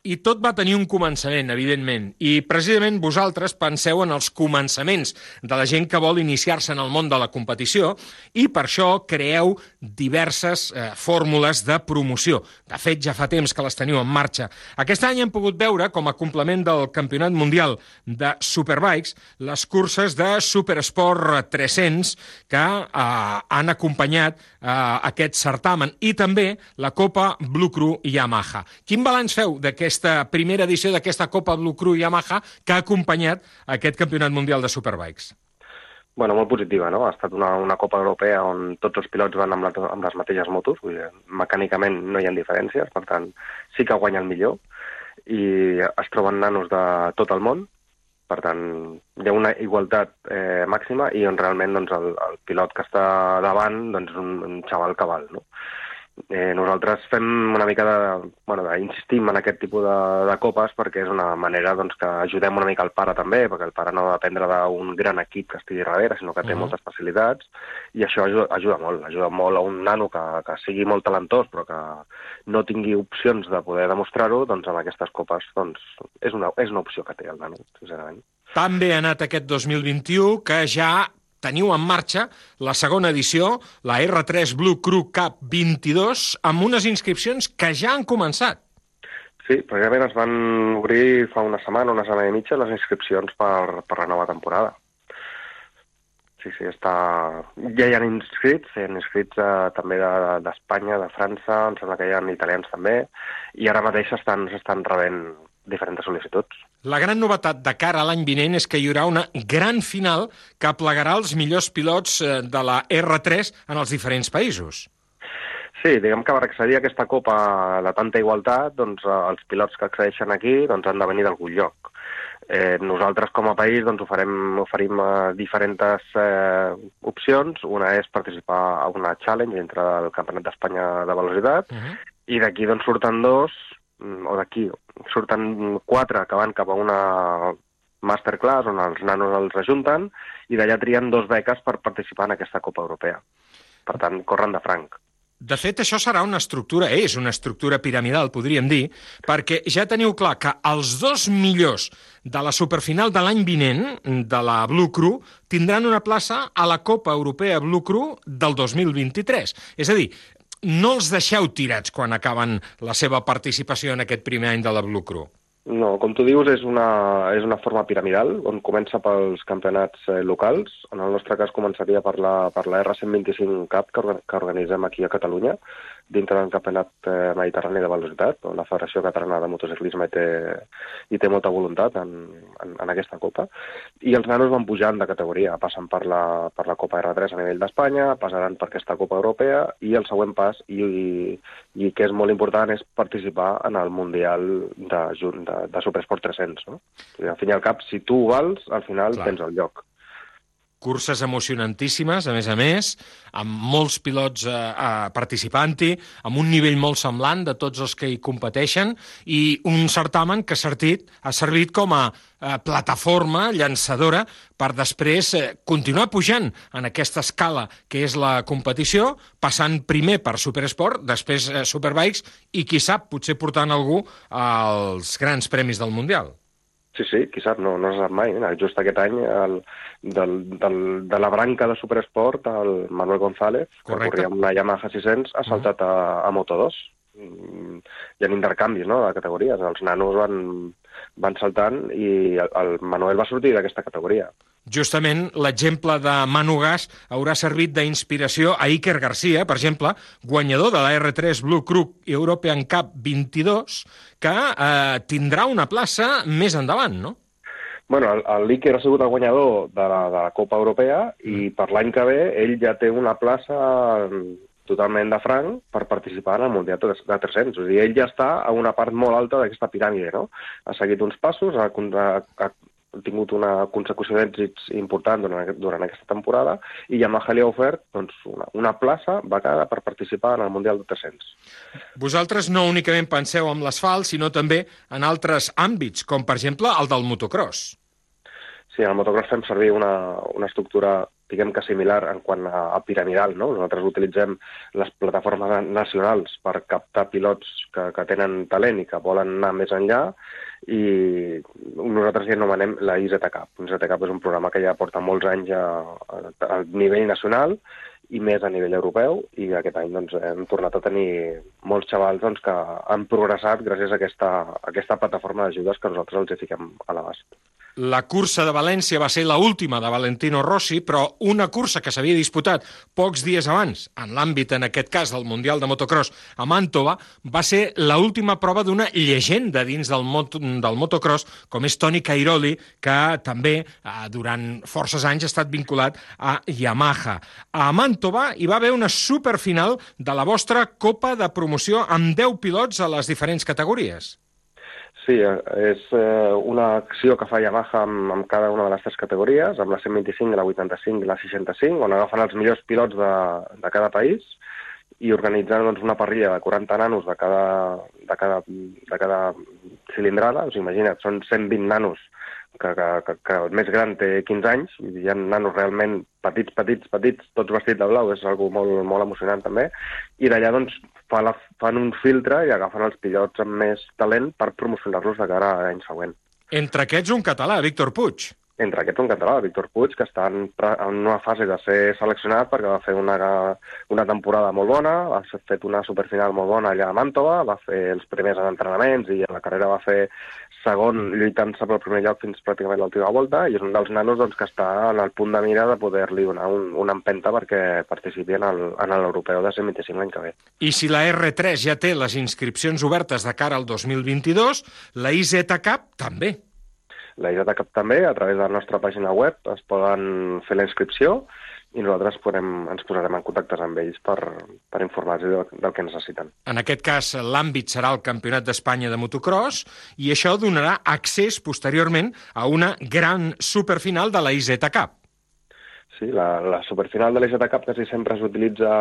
I tot va tenir un començament, evidentment. I precisament vosaltres penseu en els començaments de la gent que vol iniciar-se en el món de la competició i per això creeu diverses eh, fórmules de promoció. De fet, ja fa temps que les teniu en marxa. Aquest any hem pogut veure, com a complement del Campionat Mundial de Superbikes, les curses de Supersport 300 que eh, han acompanyat eh, aquest certamen i també la Copa Blue Crew Yamaha. Quin balanç feu d'aquest aquesta primera edició d'aquesta Copa Blue Crew Yamaha que ha acompanyat aquest Campionat Mundial de Superbikes? Bueno, molt positiva, no? Ha estat una, una Copa Europea on tots els pilots van amb, la, amb les mateixes motos, vull dir, mecànicament no hi ha diferències, per tant, sí que guanya el millor, i es troben nanos de tot el món, per tant, hi ha una igualtat eh, màxima i on realment doncs, el, el pilot que està davant doncs, és un, un xaval cabal, no? Eh, nosaltres fem una mica de... Bueno, de, insistim en aquest tipus de, de copes perquè és una manera doncs, que ajudem una mica el pare també, perquè el pare no ha de dependre d'un gran equip que estigui darrere, sinó que té uh -huh. moltes facilitats, i això ajuda, ajuda molt, ajuda molt a un nano que, que sigui molt talentós però que no tingui opcions de poder demostrar-ho, doncs amb aquestes copes doncs, és, una, és una opció que té el nano, sincerament. També ha anat aquest 2021 que ja teniu en marxa la segona edició, la R3 Blue Crew Cup 22, amb unes inscripcions que ja han començat. Sí, precisament es van obrir fa una setmana, una setmana i mitja, les inscripcions per, per la nova temporada. Sí, sí, està... ja hi ha inscrits, hi ha inscrits eh, també d'Espanya, de, de França, em sembla que hi ha italians també, i ara mateix s'estan rebent diferents sol·licituds. La gran novetat de cara a l'any vinent és que hi haurà una gran final que plegarà els millors pilots eh, de la R3 en els diferents països. Sí, diguem que per accedir a aquesta copa de tanta igualtat, doncs, eh, els pilots que accedeixen aquí doncs, han de venir d'algun lloc. Eh, nosaltres, com a país, doncs, oferim, oferim eh, diferents eh, opcions. Una és participar a una challenge entre el Campionat d'Espanya de Velocitat, uh -huh. i d'aquí doncs, surten dos o d'aquí, surten quatre que van cap a una masterclass on els nanos els ajunten i d'allà trien dos beques per participar en aquesta Copa Europea. Per tant, corren de franc. De fet, això serà una estructura, és una estructura piramidal, podríem dir, perquè ja teniu clar que els dos millors de la superfinal de l'any vinent, de la Blue Crew, tindran una plaça a la Copa Europea Blue Crew del 2023. És a dir, no els deixeu tirats quan acaben la seva participació en aquest primer any de la Blue Crew. No, com tu dius, és una, és una forma piramidal, on comença pels campionats eh, locals. En el nostre cas començaria per la, per la R125 Cup que, que organitzem aquí a Catalunya, dintre del Campionat eh, Mediterrani de Velocitat, on la Federació Catalana de Motociclisme hi té, hi té molta voluntat en, en, en aquesta Copa. I els nanos van pujant de categoria, passen per la, per la Copa R3 a nivell d'Espanya, passaran per aquesta Copa Europea, i el següent pas, i, i, i que és molt important, és participar en el Mundial de, de, de Supersport 300. No? I al fin i al cap, si tu vals, al final Clar. tens el lloc curses emocionantíssimes, a més a més, amb molts pilots eh, participant-hi, amb un nivell molt semblant de tots els que hi competeixen, i un certamen que ha servit, ha servit com a eh, plataforma llançadora per després eh, continuar pujant en aquesta escala que és la competició, passant primer per Supersport, després eh, Superbikes, i qui sap, potser portant algú als grans premis del Mundial. Sí, sí, qui sap, no, no se sap mai. Just aquest any, el, del, del, de la branca de Supersport, el Manuel González, Correcte. que corria amb la Yamaha 600, ha saltat a, a Moto2. Mm, hi ha intercanvis no, de categories. Els nanos van, van saltant i el, el Manuel va sortir d'aquesta categoria. Justament l'exemple de Manu Gas haurà servit d'inspiració a Iker Garcia, per exemple, guanyador de la R3 Blue Crew European Cup 22, que eh, tindrà una plaça més endavant, no? Bueno, l'Iker ha sigut el guanyador de la, de la Copa Europea i mm. per l'any que ve ell ja té una plaça totalment de franc per participar en el Mundial de 300. O sigui, ell ja està a una part molt alta d'aquesta piràmide, no? Ha seguit uns passos, ha ha tingut una consecució d'èxits important durant, durant aquesta temporada i Yamaha li ha ofert doncs, una, una plaça becada per participar en el Mundial de 300. Vosaltres no únicament penseu en l'asfalt, sinó també en altres àmbits, com per exemple el del motocross. Sí, al motocross fem servir una, una estructura diguem que similar en quant a, a piramidal, no? Nosaltres utilitzem les plataformes nacionals per captar pilots que, que tenen talent i que volen anar més enllà i nosaltres hi anomenem la IZCAP. IZCAP és un programa que ja porta molts anys a, a, a nivell nacional i més a nivell europeu i aquest any doncs, hem tornat a tenir molts xavals doncs, que han progressat gràcies a aquesta, a aquesta plataforma d'ajudes que nosaltres els fiquem a l'abast. La cursa de València va ser la última de Valentino Rossi, però una cursa que s'havia disputat pocs dies abans, en l'àmbit, en aquest cas, del Mundial de Motocross a Màntova, va ser la última prova d'una llegenda dins del, mot del motocross, com és Toni Cairoli, que també eh, durant forces anys ha estat vinculat a Yamaha. A Màntova hi va haver una superfinal de la vostra Copa de Promoció amb 10 pilots a les diferents categories. Sí, és eh, una acció que fa Yamaha amb, amb cada una de les tres categories, amb la 125, la 85 i la 65, on agafen els millors pilots de, de cada país i organitzen doncs, una parrilla de 40 nanos de cada, de cada, de cada cilindrada. Us imagina't, són 120 nanos que, que, que, que el més gran té 15 anys, i hi ha nanos realment petits, petits, petits, tots vestits de blau, és algo molt, molt emocionant també, i d'allà doncs fa la, fan un filtre i agafen els pilots amb més talent per promocionar-los de cara a l'any següent. Entre aquests un català, Víctor Puig. Entre aquests un català, Víctor Puig, que està en, en una fase de ser seleccionat perquè va fer una, una temporada molt bona, ha fet una superfinal molt bona allà a Màntova, va fer els primers entrenaments i a la carrera va fer segon lluitant-se pel primer lloc fins pràcticament l'última volta i és un dels nanos doncs, que està en el punt de mira de poder-li donar un, una empenta perquè participi en l'europeu de 125 l'any que ve. I si la R3 ja té les inscripcions obertes de cara al 2022, la IZ també. La IZ Cup també, a través de la nostra pàgina web es poden fer la inscripció i nosaltres podem, ens posarem en contactes amb ells per, per informar-los del, del que necessiten. En aquest cas, l'àmbit serà el Campionat d'Espanya de motocross i això donarà accés posteriorment a una gran superfinal de la IZ Cup. Sí, la, la superfinal de l'IZ Cup quasi sempre s'utilitza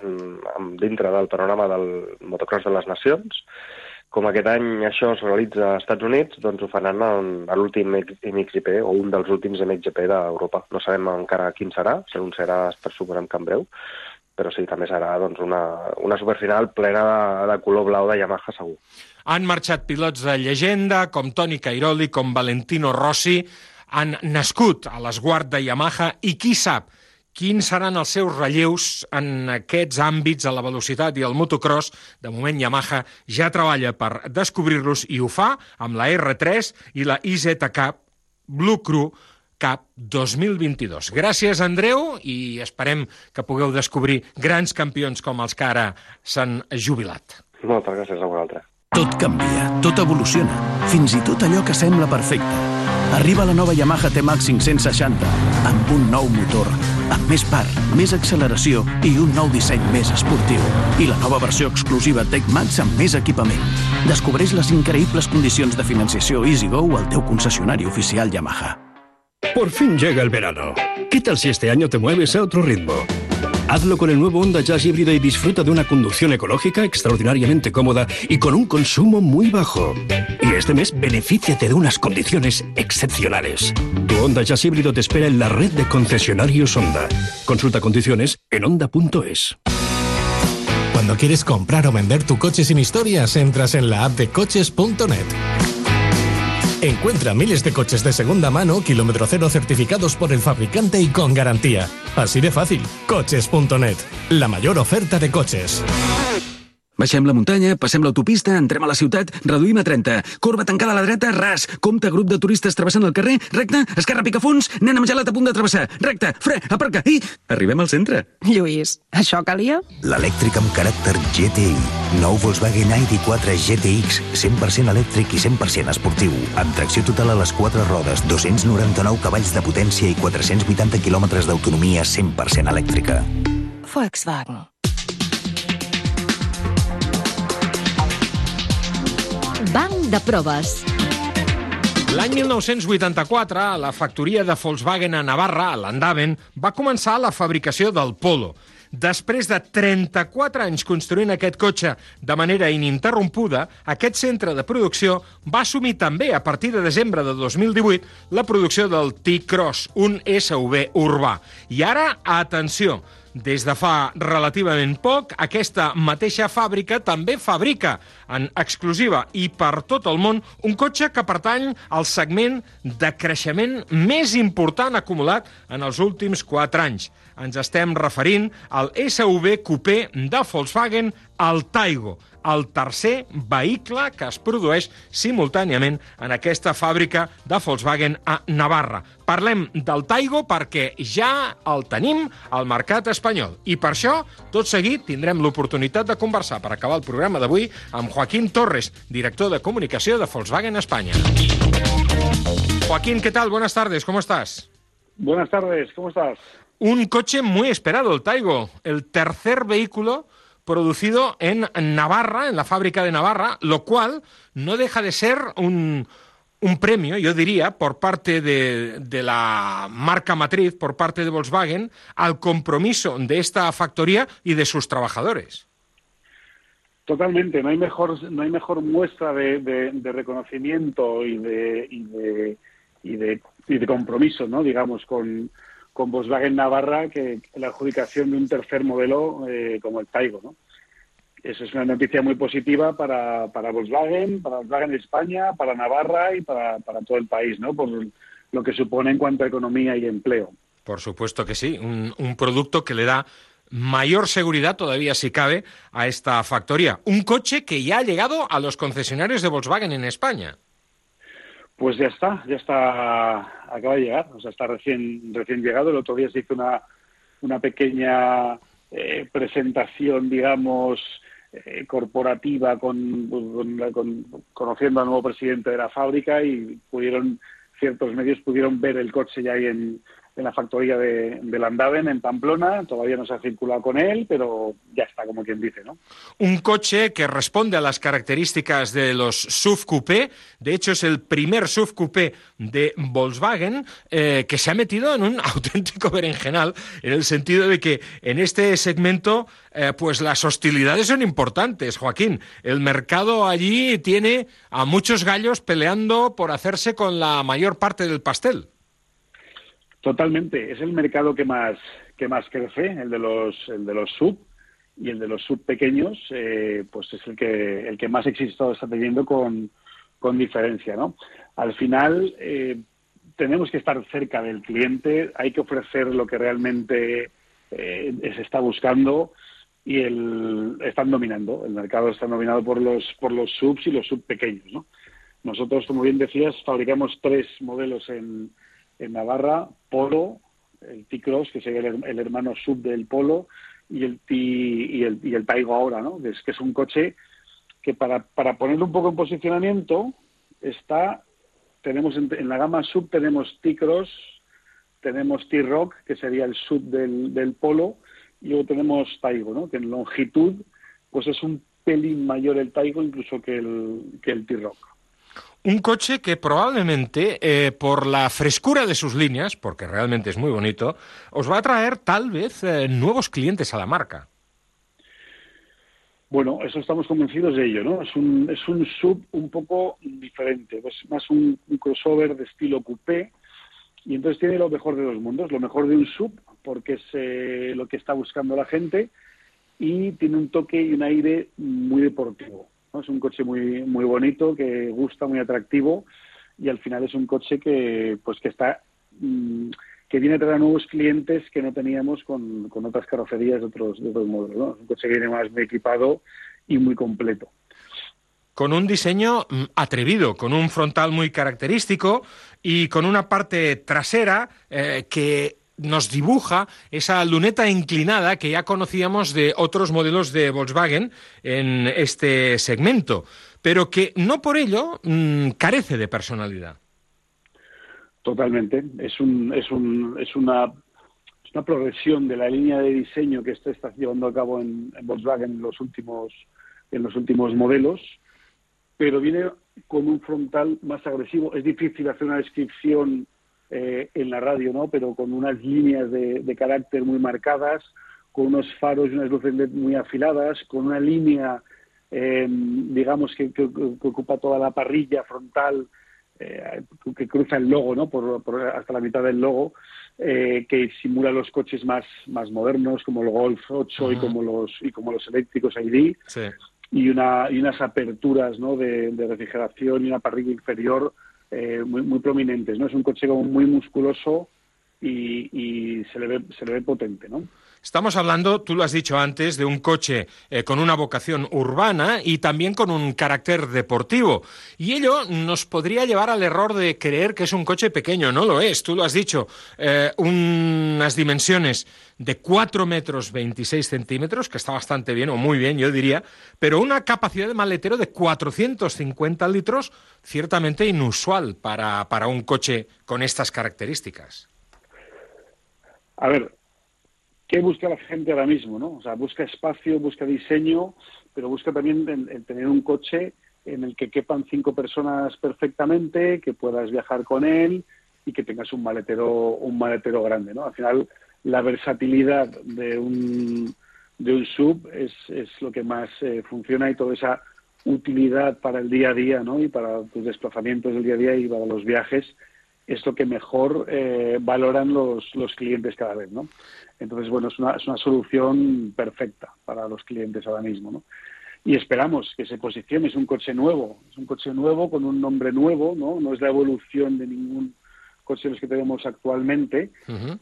en, en, dintre del panorama del motocross de les nacions com aquest any això es realitza als Estats Units, doncs ho faran a l'últim MXGP o un dels últims MXGP d'Europa. No sabem encara quin serà, si un serà per suposem que en breu, però sí, també serà doncs, una, una superfinal plena de, de color blau de Yamaha segur. Han marxat pilots de llegenda com Toni Cairoli, com Valentino Rossi, han nascut a l'esguard de Yamaha i qui sap, quins seran els seus relleus en aquests àmbits a la velocitat i el motocross. De moment Yamaha ja treballa per descobrir-los i ho fa amb la R3 i la IZ Cup Blue Crew Cup 2022. Gràcies, Andreu, i esperem que pugueu descobrir grans campions com els que ara s'han jubilat. Moltes gràcies a vosaltres. Tot canvia, tot evoluciona, fins i tot allò que sembla perfecte. Arriba la nova Yamaha T-Max 560 amb un nou motor, amb més par, més acceleració i un nou disseny més esportiu. I la nova versió exclusiva Tech Max amb més equipament. Descobreix les increïbles condicions de financiació EasyGo al teu concessionari oficial Yamaha. Por fin llega el verano. ¿Qué tal si este año te mueves a otro ritmo? Hazlo con el nuevo Honda Jazz híbrido y disfruta de una conducción ecológica extraordinariamente cómoda y con un consumo muy bajo. Y este mes benefíciate de unas condiciones excepcionales. Tu Honda Jazz híbrido te espera en la red de concesionarios Honda. Consulta condiciones en honda.es. Cuando quieres comprar o vender tu coche sin historias, entras en la app de coches.net. Encuentra miles de coches de segunda mano, kilómetro cero certificados por el fabricante y con garantía. Así de fácil. Coches.net. La mayor oferta de coches. Baixem la muntanya, passem l'autopista, entrem a la ciutat, reduïm a 30. Corba tancada a la dreta, ras. Compte grup de turistes travessant el carrer, recte, esquerra picafunts, nen amb gelat a punt de travessar, recte, fre, aparca i... Arribem al centre. Lluís, això calia? L'elèctric amb caràcter GTI. Nou Volkswagen ID4 GTX, 100% elèctric i 100% esportiu. Amb tracció total a les quatre rodes, 299 cavalls de potència i 480 quilòmetres d'autonomia 100% elèctrica. Volkswagen. Banc de proves. L'any 1984, a la factoria de Volkswagen a Navarra, a Landaven, va començar la fabricació del Polo. Després de 34 anys construint aquest cotxe de manera ininterrompuda, aquest centre de producció va assumir també, a partir de desembre de 2018, la producció del T-Cross, un SUV urbà. I ara, atenció, des de fa relativament poc, aquesta mateixa fàbrica també fabrica en exclusiva i per tot el món un cotxe que pertany al segment de creixement més important acumulat en els últims 4 anys. Ens estem referint al SUV coupé de Volkswagen, el Taigo, el tercer vehicle que es produeix simultàniament en aquesta fàbrica de Volkswagen a Navarra. Parlem del Taigo perquè ja el tenim al mercat espanyol. I per això, tot seguit, tindrem l'oportunitat de conversar per acabar el programa d'avui amb Joaquín Torres, director de comunicació de Volkswagen España. Joaquín, ¿qué tal? Buenas tardes, ¿cómo estás? Buenas tardes, ¿cómo estás? Un coche muy esperado, el Taigo, el tercer vehículo producido en Navarra, en la fábrica de Navarra, lo cual no deja de ser un, un premio, yo diría, por parte de, de, la marca matriz, por parte de Volkswagen, al compromiso de esta factoría y de sus trabajadores. Totalmente, no hay mejor, no hay mejor muestra de, de, de reconocimiento y de, y y y de compromiso, ¿no? digamos, con, con Volkswagen Navarra que la adjudicación de un tercer modelo eh, como el Taigo. ¿no? Eso es una noticia muy positiva para, para Volkswagen, para Volkswagen España, para Navarra y para, para todo el país, ¿no? por lo que supone en cuanto a economía y empleo. Por supuesto que sí, un, un producto que le da mayor seguridad todavía si cabe a esta factoría. Un coche que ya ha llegado a los concesionarios de Volkswagen en España. Pues ya está, ya está, acaba de llegar, o sea, está recién, recién llegado. El otro día se hizo una, una pequeña eh, presentación, digamos, eh, corporativa con, con, con, conociendo al nuevo presidente de la fábrica y pudieron, ciertos medios pudieron ver el coche ya ahí en, en la factoría de, de Landaven, en Pamplona. Todavía no se ha circulado con él, pero ya está, como quien dice, ¿no? Un coche que responde a las características de los SUV coupé. De hecho, es el primer SUV coupé de Volkswagen eh, que se ha metido en un *laughs* auténtico berenjenal, en el sentido de que en este segmento, eh, pues las hostilidades son importantes, Joaquín. El mercado allí tiene a muchos gallos peleando por hacerse con la mayor parte del pastel. Totalmente, es el mercado que más que más crece, el de los el de los sub y el de los sub pequeños, eh, pues es el que el que más éxito está teniendo con, con diferencia, ¿no? Al final eh, tenemos que estar cerca del cliente, hay que ofrecer lo que realmente eh, se está buscando y el, están dominando, el mercado está dominado por los por los subs y los sub pequeños, ¿no? Nosotros, como bien decías, fabricamos tres modelos en en Navarra, Polo, el T-Cross, que sería el, el, hermano sub del Polo, y el, T, y el, y el Taigo ahora, ¿no? Es que es un coche que para, para ponerlo un poco en posicionamiento está, tenemos en, en la gama sub tenemos T-Cross, tenemos T-Rock, que sería el sub del, del Polo, y luego tenemos Taigo, ¿no? Que en longitud, pues es un pelín mayor el Taigo incluso que el, que el T-Rock un coche que probablemente, eh, por la frescura de sus líneas, porque realmente es muy bonito, os va a traer tal vez eh, nuevos clientes a la marca. Bueno, eso estamos convencidos de ello, ¿no? Es un, es un sub un poco diferente, es más un, crossover de estilo coupé, y entonces tiene lo mejor de dos mundos, lo mejor de un sub, porque es eh, lo que está buscando la gente, y tiene un toque y un aire muy deportivo. Es un coche muy, muy bonito, que gusta, muy atractivo y al final es un coche que, pues, que está mmm, que viene a traer nuevos clientes que no teníamos con, con otras carrocerías de otros, de otros modelos. ¿no? Es un coche que viene más muy equipado y muy completo. Con un diseño mm, atrevido, con un frontal muy característico y con una parte trasera eh, que nos dibuja esa luneta inclinada que ya conocíamos de otros modelos de Volkswagen en este segmento, pero que no por ello mmm, carece de personalidad. Totalmente. Es, un, es, un, es, una, es una progresión de la línea de diseño que esto está llevando a cabo en, en Volkswagen en los últimos, en los últimos modelos, pero viene con un frontal más agresivo. Es difícil hacer una descripción eh, en la radio, ¿no? Pero con unas líneas de, de carácter muy marcadas, con unos faros y unas luces muy afiladas, con una línea, eh, digamos, que, que- que ocupa toda la parrilla frontal, eh, que cruza el logo, ¿no? Por, por hasta la mitad del logo, eh, que simula los coches más, más modernos, como el Golf 8 y como los y como los eléctricos ID Sí. y, una, y unas aperturas ¿no? de, de refrigeración y una parrilla inferior eh, muy, muy prominentes. ¿no? Es un coche como muy musculoso y, y se, le ve, se le ve potente. ¿no? Estamos hablando, tú lo has dicho antes, de un coche eh, con una vocación urbana y también con un carácter deportivo. Y ello nos podría llevar al error de creer que es un coche pequeño. No lo es, tú lo has dicho. Eh, unas dimensiones de 4 metros 26 centímetros, que está bastante bien, o muy bien, yo diría, pero una capacidad de maletero de 450 litros, ciertamente inusual para, para un coche con estas características. A ver, ¿qué busca la gente ahora mismo? ¿no? O sea, busca espacio, busca diseño, pero busca también el, tener un coche en el que quepan cinco personas perfectamente, que puedas viajar con él y que tengas un maletero, un maletero grande. ¿no? Al final, la versatilidad de un, de un sub es, es lo que más eh, funciona y toda esa utilidad para el día a día ¿no? y para tus desplazamientos del día a día y para los viajes es lo que mejor eh, valoran los, los clientes cada vez, ¿no? Entonces, bueno, es una, es una solución perfecta para los clientes ahora mismo, ¿no? Y esperamos que se posicione, es un coche nuevo, es un coche nuevo con un nombre nuevo, ¿no? No es la evolución de ningún coche de los que tenemos actualmente,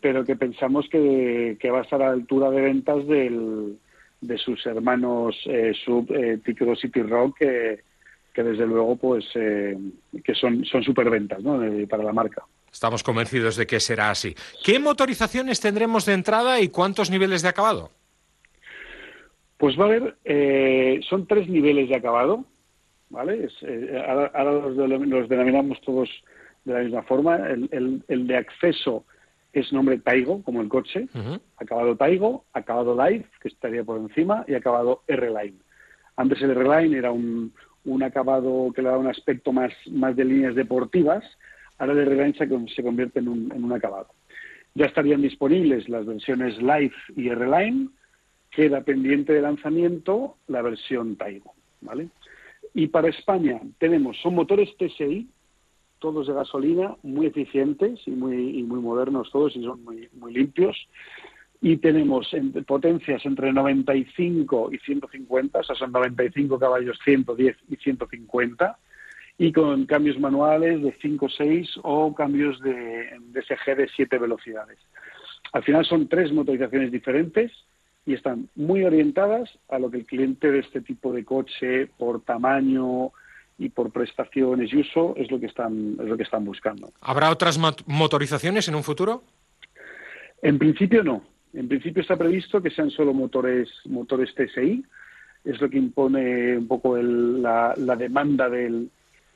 pero que pensamos que, que va a estar a la altura de ventas del, de sus hermanos eh, sub eh, Ticro City Rock, que, que desde luego pues eh, que son, son superventas ¿no? Eh, para la marca. Estamos convencidos de que será así. ¿Qué motorizaciones tendremos de entrada y cuántos niveles de acabado? Pues va a haber, eh, son tres niveles de acabado, ¿vale? Es, eh, ahora ahora los, de- los denominamos todos de la misma forma. El, el- el de acceso es nombre Taigo, como el coche, acabado Taigo, acabado Live, que estaría por encima, y acabado R-Line. Antes el R-Line era un, un acabado que le da un aspecto más, más de líneas deportivas, ahora el R-Line se, con- se convierte en un, acabado. Ya estarían disponibles las versiones Live y R-Line, queda pendiente de lanzamiento la versión Taigo, ¿vale? Y para España tenemos, son motores TSI, todos de gasolina, muy eficientes y muy, muy modernos todos y son muy, muy limpios. Y tenemos en- potencias entre 95 y 150, o sea, son 95 caballos, 110 y 150, y con cambios manuales de 5 6 o cambios de DSG de 7 velocidades. Al final son tres motorizaciones diferentes y están muy orientadas a lo que el cliente de este tipo de coche, por tamaño y por prestaciones y uso, es lo que están, es lo que están buscando. ¿Habrá otras mot- motorizaciones en un futuro? En principio no. En principio está previsto que sean solo motores, motores TSI. Es lo que impone un poco el- la, la demanda del,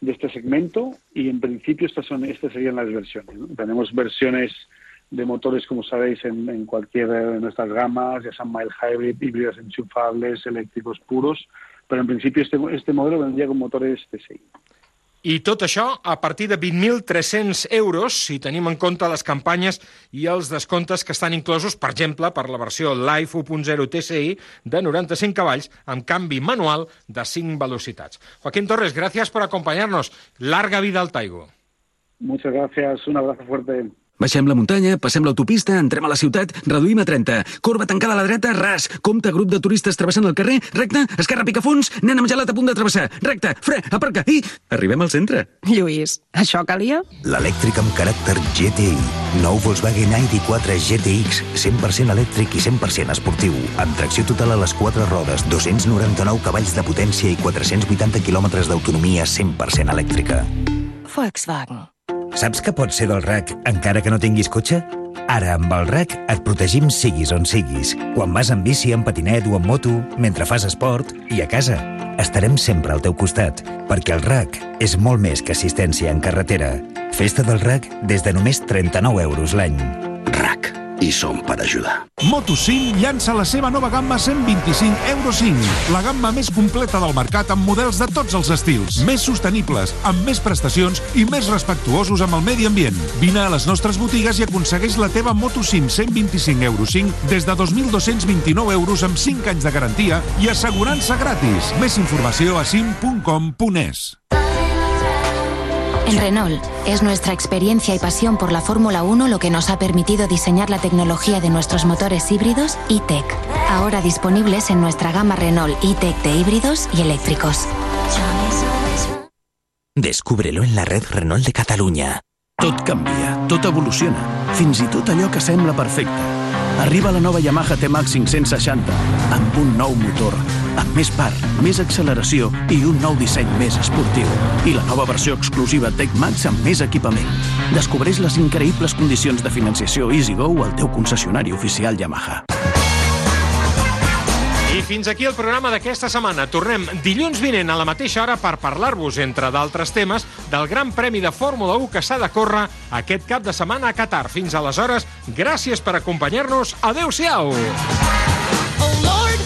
de este segmento y en principio estas, son, estas serían las versiones. Tenemos versiones de motores, como sabéis, en, en cualquiera de nuestras gamas, ya sean mild hybrid, híbridas enchufables, eléctricos puros, pero en principio este, este modelo vendría con motores TSI. I tot això a partir de 20.300 euros, si tenim en compte les campanyes i els descomptes que estan inclosos, per exemple, per la versió Life 1.0 TSI de 95 cavalls amb canvi manual de 5 velocitats. Joaquín Torres, gracias por acompañarnos. Larga vida al Taigo. Muchas gracias, un abrazo fuerte. Baixem la muntanya, passem l'autopista, entrem a la ciutat, reduïm a 30. Corba tancada a la dreta, ras. Compte, grup de turistes travessant el carrer, recte, esquerra picafons, nen amb gelat a punt de travessar. Recte, fre, aparca i... Arribem al centre. Lluís, això calia? L'elèctric amb caràcter GTI. Nou Volkswagen ID4 GTX, 100% elèctric i 100% esportiu. Amb tracció total a les quatre rodes, 299 cavalls de potència i 480 quilòmetres d'autonomia 100% elèctrica. Volkswagen. Saps que pots ser del RAC encara que no tinguis cotxe? Ara, amb el RAC, et protegim siguis on siguis. Quan vas en bici, en patinet o en moto, mentre fas esport i a casa. Estarem sempre al teu costat, perquè el RAC és molt més que assistència en carretera. Festa del RAC des de només 39 euros l'any. I som per ajudar. Moto5 llança la seva nova gamma 125 Euro 5, la gamma més completa del mercat amb models de tots els estils, més sostenibles, amb més prestacions i més respectuosos amb el medi ambient. Vine a les nostres botigues i aconsegueix la teva Moto5 125 Euro 5 des de 2.229 euros amb 5 anys de garantia i assegurança gratis. Més informació a sim.com.es. En Renault, es nuestra experiencia y pasión por la Fórmula 1 lo que nos ha permitido diseñar la tecnología de nuestros motores híbridos e-Tech, ahora disponibles en nuestra gama Renault e-Tech de híbridos y eléctricos. Descúbrelo en la red Renault de Catalunya. Tot canvia, tot evoluciona, fins i tot allò que sembla perfecte. Arriba la nova Yamaha T-Max 560 amb un nou motor, amb més part, més acceleració i un nou disseny més esportiu. I la nova versió exclusiva Tech Max amb més equipament. Descobreix les increïbles condicions de financiació EasyGo al teu concessionari oficial Yamaha fins aquí el programa d'aquesta setmana. Tornem dilluns vinent a la mateixa hora per parlar-vos, entre d'altres temes, del Gran Premi de Fórmula 1 que s'ha de córrer aquest cap de setmana a Qatar. Fins aleshores, gràcies per acompanyar-nos. Adéu-siau! Oh Lord,